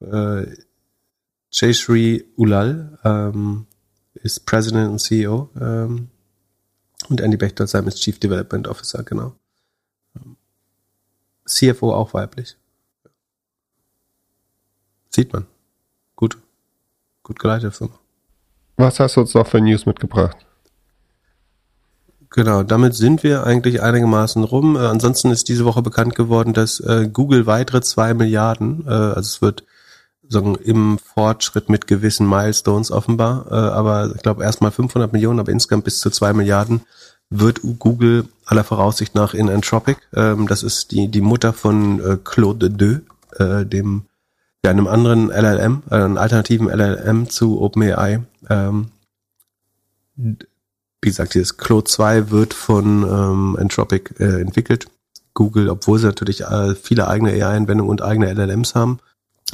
äh, Jayshri Ulal ähm, ist President und CEO ähm, und Andy Bechtersheim ist Chief Development Officer, genau. CFO auch weiblich. Sieht man. Gut. Gut geleitete Firma. Was hast du uns noch für News mitgebracht? Genau, damit sind wir eigentlich einigermaßen rum. Äh, ansonsten ist diese Woche bekannt geworden, dass äh, Google weitere zwei Milliarden, äh, also es wird sagen, im Fortschritt mit gewissen Milestones offenbar, äh, aber ich glaube erstmal 500 Millionen, aber insgesamt bis zu zwei Milliarden wird Google aller Voraussicht nach in Anthropic, ähm, das ist die, die Mutter von äh, Claude Deux, äh, dem, ja, einem anderen LLM, äh, einem alternativen LLM zu OpenAI. Ähm, wie gesagt, dieses Claude 2 wird von ähm, Anthropic äh, entwickelt. Google, obwohl sie natürlich äh, viele eigene AI-Anwendungen und eigene LLMs haben,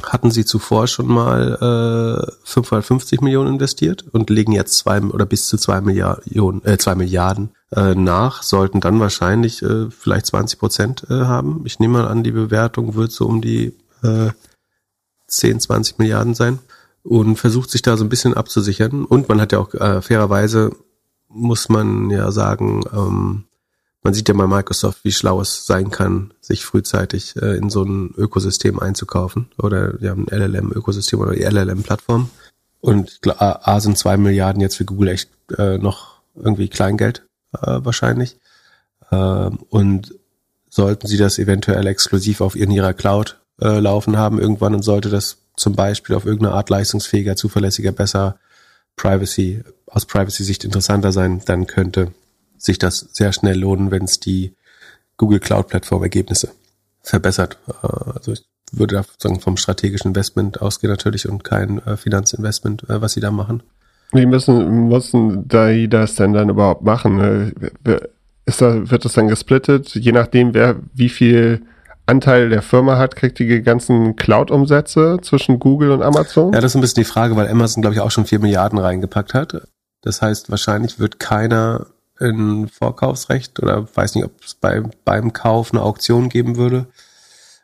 hatten sie zuvor schon mal äh, 550 Millionen investiert und legen jetzt zwei oder bis zu zwei Milliarden, äh, zwei Milliarden äh, nach, sollten dann wahrscheinlich äh, vielleicht 20 Prozent äh, haben. Ich nehme mal an, die Bewertung wird so um die äh, 10, 20 Milliarden sein und versucht sich da so ein bisschen abzusichern. Und man hat ja auch äh, fairerweise, muss man ja sagen, ähm, man sieht ja bei Microsoft, wie schlau es sein kann, sich frühzeitig äh, in so ein Ökosystem einzukaufen oder ja, ein LLM-Ökosystem oder die LLM-Plattform. Und A, A sind zwei Milliarden jetzt für Google echt äh, noch irgendwie Kleingeld äh, wahrscheinlich. Ähm, und sollten sie das eventuell exklusiv auf in ihrer Cloud äh, laufen haben irgendwann und sollte das zum Beispiel auf irgendeine Art leistungsfähiger, zuverlässiger, besser Privacy, aus Privacy-Sicht interessanter sein, dann könnte sich das sehr schnell lohnen, wenn es die Google Cloud Plattform Ergebnisse verbessert. Äh, also ich würde da sozusagen vom strategischen Investment ausgehen natürlich und kein äh, Finanzinvestment, äh, was sie da machen. Wie müssen, müssen die das denn dann überhaupt machen? Ist da, wird das dann gesplittet? Je nachdem, wer wie viel Anteil der Firma hat, kriegt die ganzen Cloud-Umsätze zwischen Google und Amazon? Ja, das ist ein bisschen die Frage, weil Amazon, glaube ich, auch schon vier Milliarden reingepackt hat. Das heißt, wahrscheinlich wird keiner ein Vorkaufsrecht oder weiß nicht, ob es bei, beim Kauf eine Auktion geben würde.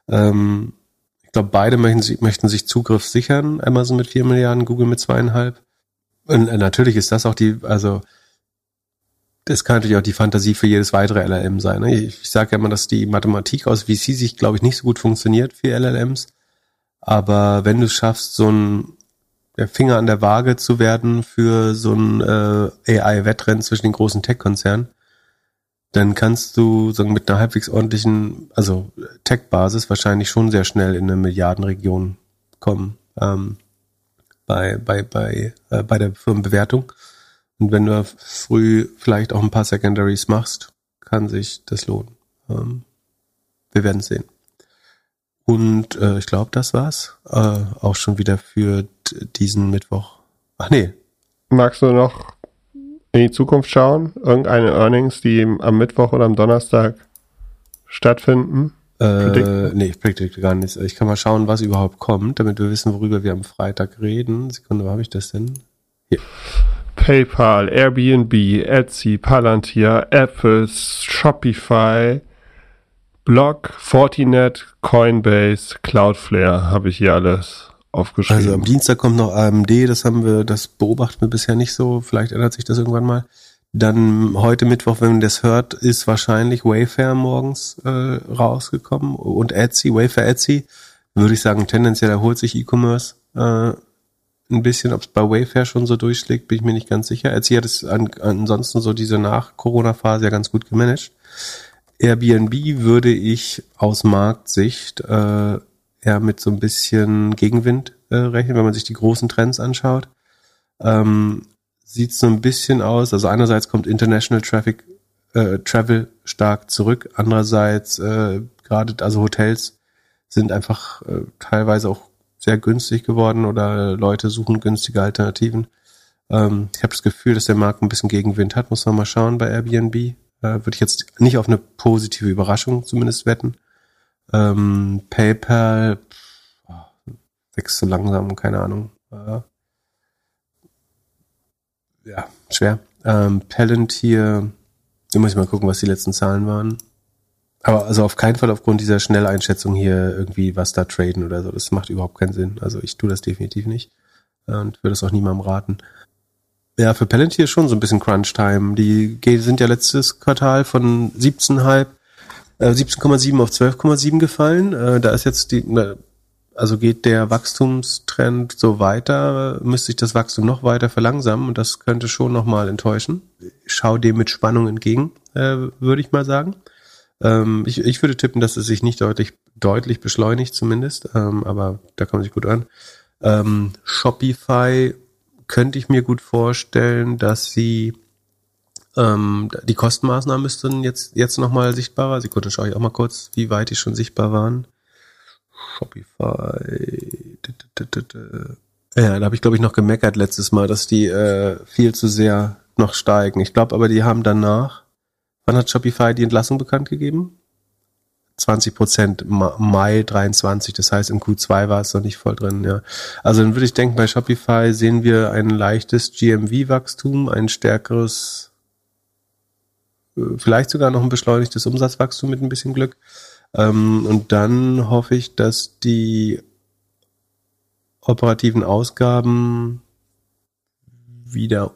Ähm, ich glaube, beide möchten, möchten sich Zugriff sichern. Amazon mit vier Milliarden, Google mit zweieinhalb. Und äh, natürlich ist das auch die, also das kann natürlich auch die Fantasie für jedes weitere LLM sein. Ne? Ich, ich sage ja immer, dass die Mathematik aus VC sich, glaube ich, nicht so gut funktioniert für LLMs. Aber wenn du es schaffst, so ein der Finger an der Waage zu werden für so ein äh, AI-Wettrennen zwischen den großen Tech-Konzernen, dann kannst du sagen, mit einer halbwegs ordentlichen, also Tech-Basis wahrscheinlich schon sehr schnell in eine Milliardenregion kommen ähm, bei, bei, bei, äh, bei der Firmenbewertung. Und wenn du früh vielleicht auch ein paar Secondaries machst, kann sich das lohnen. Ähm, wir werden sehen. Und äh, ich glaube, das war's. Äh, auch schon wieder für diesen Mittwoch. Ach nee. Magst du noch in die Zukunft schauen? Irgendeine Earnings, die am Mittwoch oder am Donnerstag stattfinden? Äh, nee, ich predikte gar nichts. Ich kann mal schauen, was überhaupt kommt, damit wir wissen, worüber wir am Freitag reden. Sekunde, wo habe ich das denn? Hier. PayPal, Airbnb, Etsy, Palantir, Apple, Shopify, Block, Fortinet, Coinbase, Cloudflare habe ich hier alles aufgeschrieben. Also am Dienstag kommt noch AMD, das haben wir, das beobachten wir bisher nicht so. Vielleicht ändert sich das irgendwann mal. Dann heute Mittwoch, wenn man das hört, ist wahrscheinlich Wayfair morgens äh, rausgekommen und Etsy, Wayfair Etsy. Würde ich sagen, tendenziell erholt sich E-Commerce äh, ein bisschen. Ob es bei Wayfair schon so durchschlägt, bin ich mir nicht ganz sicher. Etsy hat es an, ansonsten so diese Nach-Corona-Phase ja ganz gut gemanagt. Airbnb würde ich aus Marktsicht äh, eher mit so ein bisschen Gegenwind äh, rechnen, wenn man sich die großen Trends anschaut. Ähm, sieht so ein bisschen aus, also einerseits kommt International Traffic äh, Travel stark zurück, andererseits äh, gerade also Hotels sind einfach äh, teilweise auch sehr günstig geworden oder Leute suchen günstige Alternativen. Ähm, ich habe das Gefühl, dass der Markt ein bisschen Gegenwind hat, muss man mal schauen bei Airbnb. Äh, Würde ich jetzt nicht auf eine positive Überraschung zumindest wetten. Ähm, PayPal wächst so langsam, keine Ahnung. Äh, ja, schwer. Ähm, Palantir, da muss ich mal gucken, was die letzten Zahlen waren. Aber also auf keinen Fall aufgrund dieser Schnelleinschätzung hier irgendwie was da traden oder so. Das macht überhaupt keinen Sinn. Also ich tue das definitiv nicht und würde es auch niemandem raten. Ja, für Palantir schon so ein bisschen Crunch-Time. Die sind ja letztes Quartal von 17,5, äh, 17,7 auf 12,7 gefallen. Äh, da ist jetzt die, also geht der Wachstumstrend so weiter, müsste sich das Wachstum noch weiter verlangsamen und das könnte schon nochmal enttäuschen. Ich schau dem mit Spannung entgegen, äh, würde ich mal sagen. Ähm, ich, ich würde tippen, dass es sich nicht deutlich, deutlich beschleunigt zumindest, ähm, aber da kann man sich gut an. Ähm, Shopify könnte ich mir gut vorstellen, dass sie ähm, die Kostenmaßnahmen müssten jetzt, jetzt nochmal sichtbarer. Sekunde, schaue ich auch mal kurz, wie weit die schon sichtbar waren. Shopify. Ja, da habe ich, glaube ich, noch gemeckert letztes Mal, dass die äh, viel zu sehr noch steigen. Ich glaube aber, die haben danach, wann hat Shopify die Entlassung bekannt gegeben? 20 Prozent Mai 23. Das heißt, im Q2 war es noch nicht voll drin, ja. Also dann würde ich denken, bei Shopify sehen wir ein leichtes GMV-Wachstum, ein stärkeres, äh, vielleicht sogar noch ein beschleunigtes Umsatzwachstum mit ein bisschen Glück. Ähm, und dann hoffe ich, dass die operativen Ausgaben wieder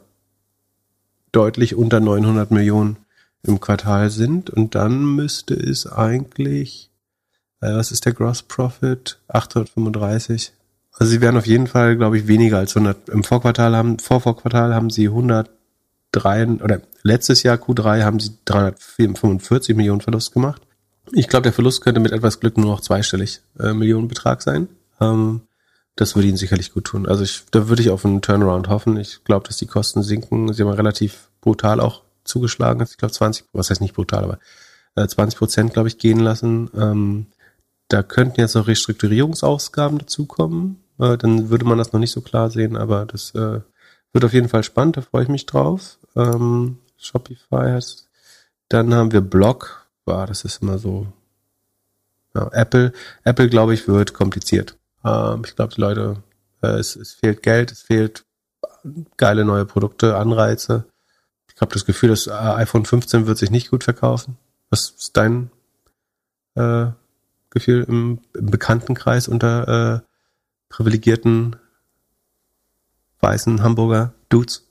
deutlich unter 900 Millionen im Quartal sind und dann müsste es eigentlich, äh, was ist der Gross Profit? 835. Also sie werden auf jeden Fall, glaube ich, weniger als 100. Im Vorquartal haben, Vorvorquartal haben sie 103 oder letztes Jahr Q3 haben sie 345 Millionen Verlust gemacht. Ich glaube, der Verlust könnte mit etwas Glück nur noch zweistellig äh, Millionenbetrag sein. Ähm, das würde ihnen sicherlich gut tun. Also ich, da würde ich auf einen Turnaround hoffen. Ich glaube, dass die Kosten sinken. Sie haben relativ brutal auch zugeschlagen hat. Ich glaube 20, was heißt nicht brutal, aber äh, 20 Prozent, glaube ich, gehen lassen. Ähm, da könnten jetzt noch Restrukturierungsausgaben dazukommen. Äh, dann würde man das noch nicht so klar sehen, aber das äh, wird auf jeden Fall spannend, da freue ich mich drauf. Ähm, Shopify heißt. Dann haben wir Block. Wow, das ist immer so. Ja, Apple, Apple, glaube ich, wird kompliziert. Ähm, ich glaube, die Leute, äh, es, es fehlt Geld, es fehlt geile neue Produkte, Anreize. Ich habe das Gefühl, das iPhone 15 wird sich nicht gut verkaufen. Was ist dein äh, Gefühl im, im Bekanntenkreis unter äh, privilegierten weißen Hamburger Dudes?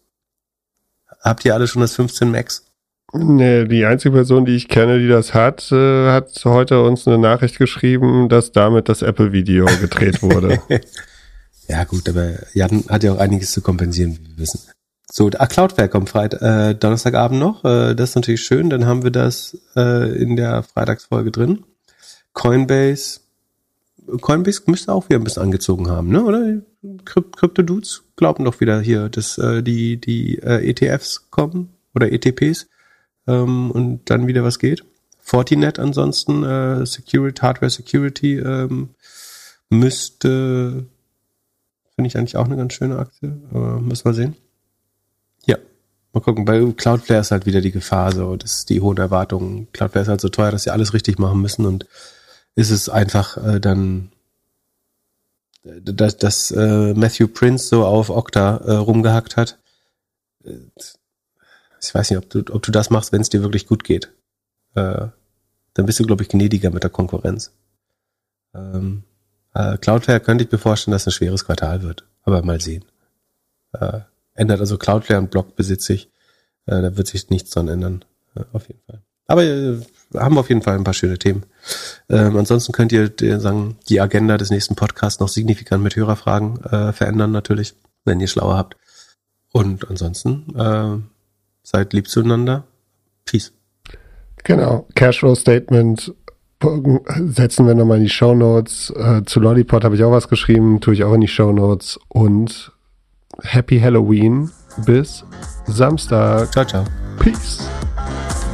Habt ihr alle schon das 15 Max? Nee, die einzige Person, die ich kenne, die das hat, äh, hat heute uns eine Nachricht geschrieben, dass damit das Apple-Video gedreht wurde. ja, gut, aber Jan hat ja auch einiges zu kompensieren, wie wir wissen. So, ah, Cloudflare kommt Freitag, äh, Donnerstagabend noch. Äh, das ist natürlich schön. Dann haben wir das äh, in der Freitagsfolge drin. Coinbase. Coinbase müsste auch wieder ein bisschen angezogen haben, ne? Oder? Krypto-Dudes glauben doch wieder hier, dass äh, die, die äh, ETFs kommen oder ETPs ähm, und dann wieder was geht. Fortinet ansonsten, äh, Security, Hardware Security ähm, müsste, finde ich eigentlich auch eine ganz schöne Aktie, aber müssen wir sehen. Mal gucken. Bei Cloudflare ist halt wieder die Gefahr, so, dass die hohen Erwartungen. Cloudflare ist halt so teuer, dass sie alles richtig machen müssen und ist es einfach äh, dann dass, dass äh, Matthew Prince so auf Okta äh, rumgehackt hat. Äh, ich weiß nicht, ob du, ob du das machst, wenn es dir wirklich gut geht. Äh, dann bist du, glaube ich, gnädiger mit der Konkurrenz. Ähm, äh, Cloudflare könnte ich mir vorstellen, dass ein schweres Quartal wird. Aber mal sehen. Äh, ändert also Cloudflare und Block besitze ich. Äh, da wird sich nichts dran ändern. Äh, auf jeden Fall. Aber äh, haben auf jeden Fall ein paar schöne Themen. Ähm, ansonsten könnt ihr äh, sagen, die Agenda des nächsten Podcasts noch signifikant mit Hörerfragen äh, verändern natürlich, wenn ihr schlauer habt. Und ansonsten äh, seid lieb zueinander. Peace. Genau. Cashflow Statement setzen wir nochmal in die Show Notes. Äh, zu Lollipop habe ich auch was geschrieben, tue ich auch in die Show Notes. Und Happy Halloween bis Samstag. Ciao, ciao. Peace.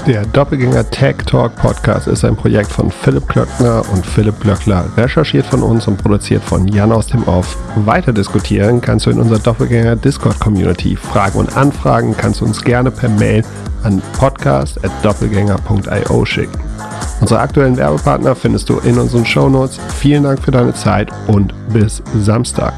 Der Doppelgänger Tech Talk Podcast ist ein Projekt von Philipp Klöckner und Philipp Glöckler, recherchiert von uns und produziert von Jan aus dem Off. Weiter diskutieren kannst du in unserer Doppelgänger Discord Community. Fragen und Anfragen kannst du uns gerne per Mail an podcast.doppelgänger.io schicken. Unsere aktuellen Werbepartner findest du in unseren Show Notes. Vielen Dank für deine Zeit und bis Samstag.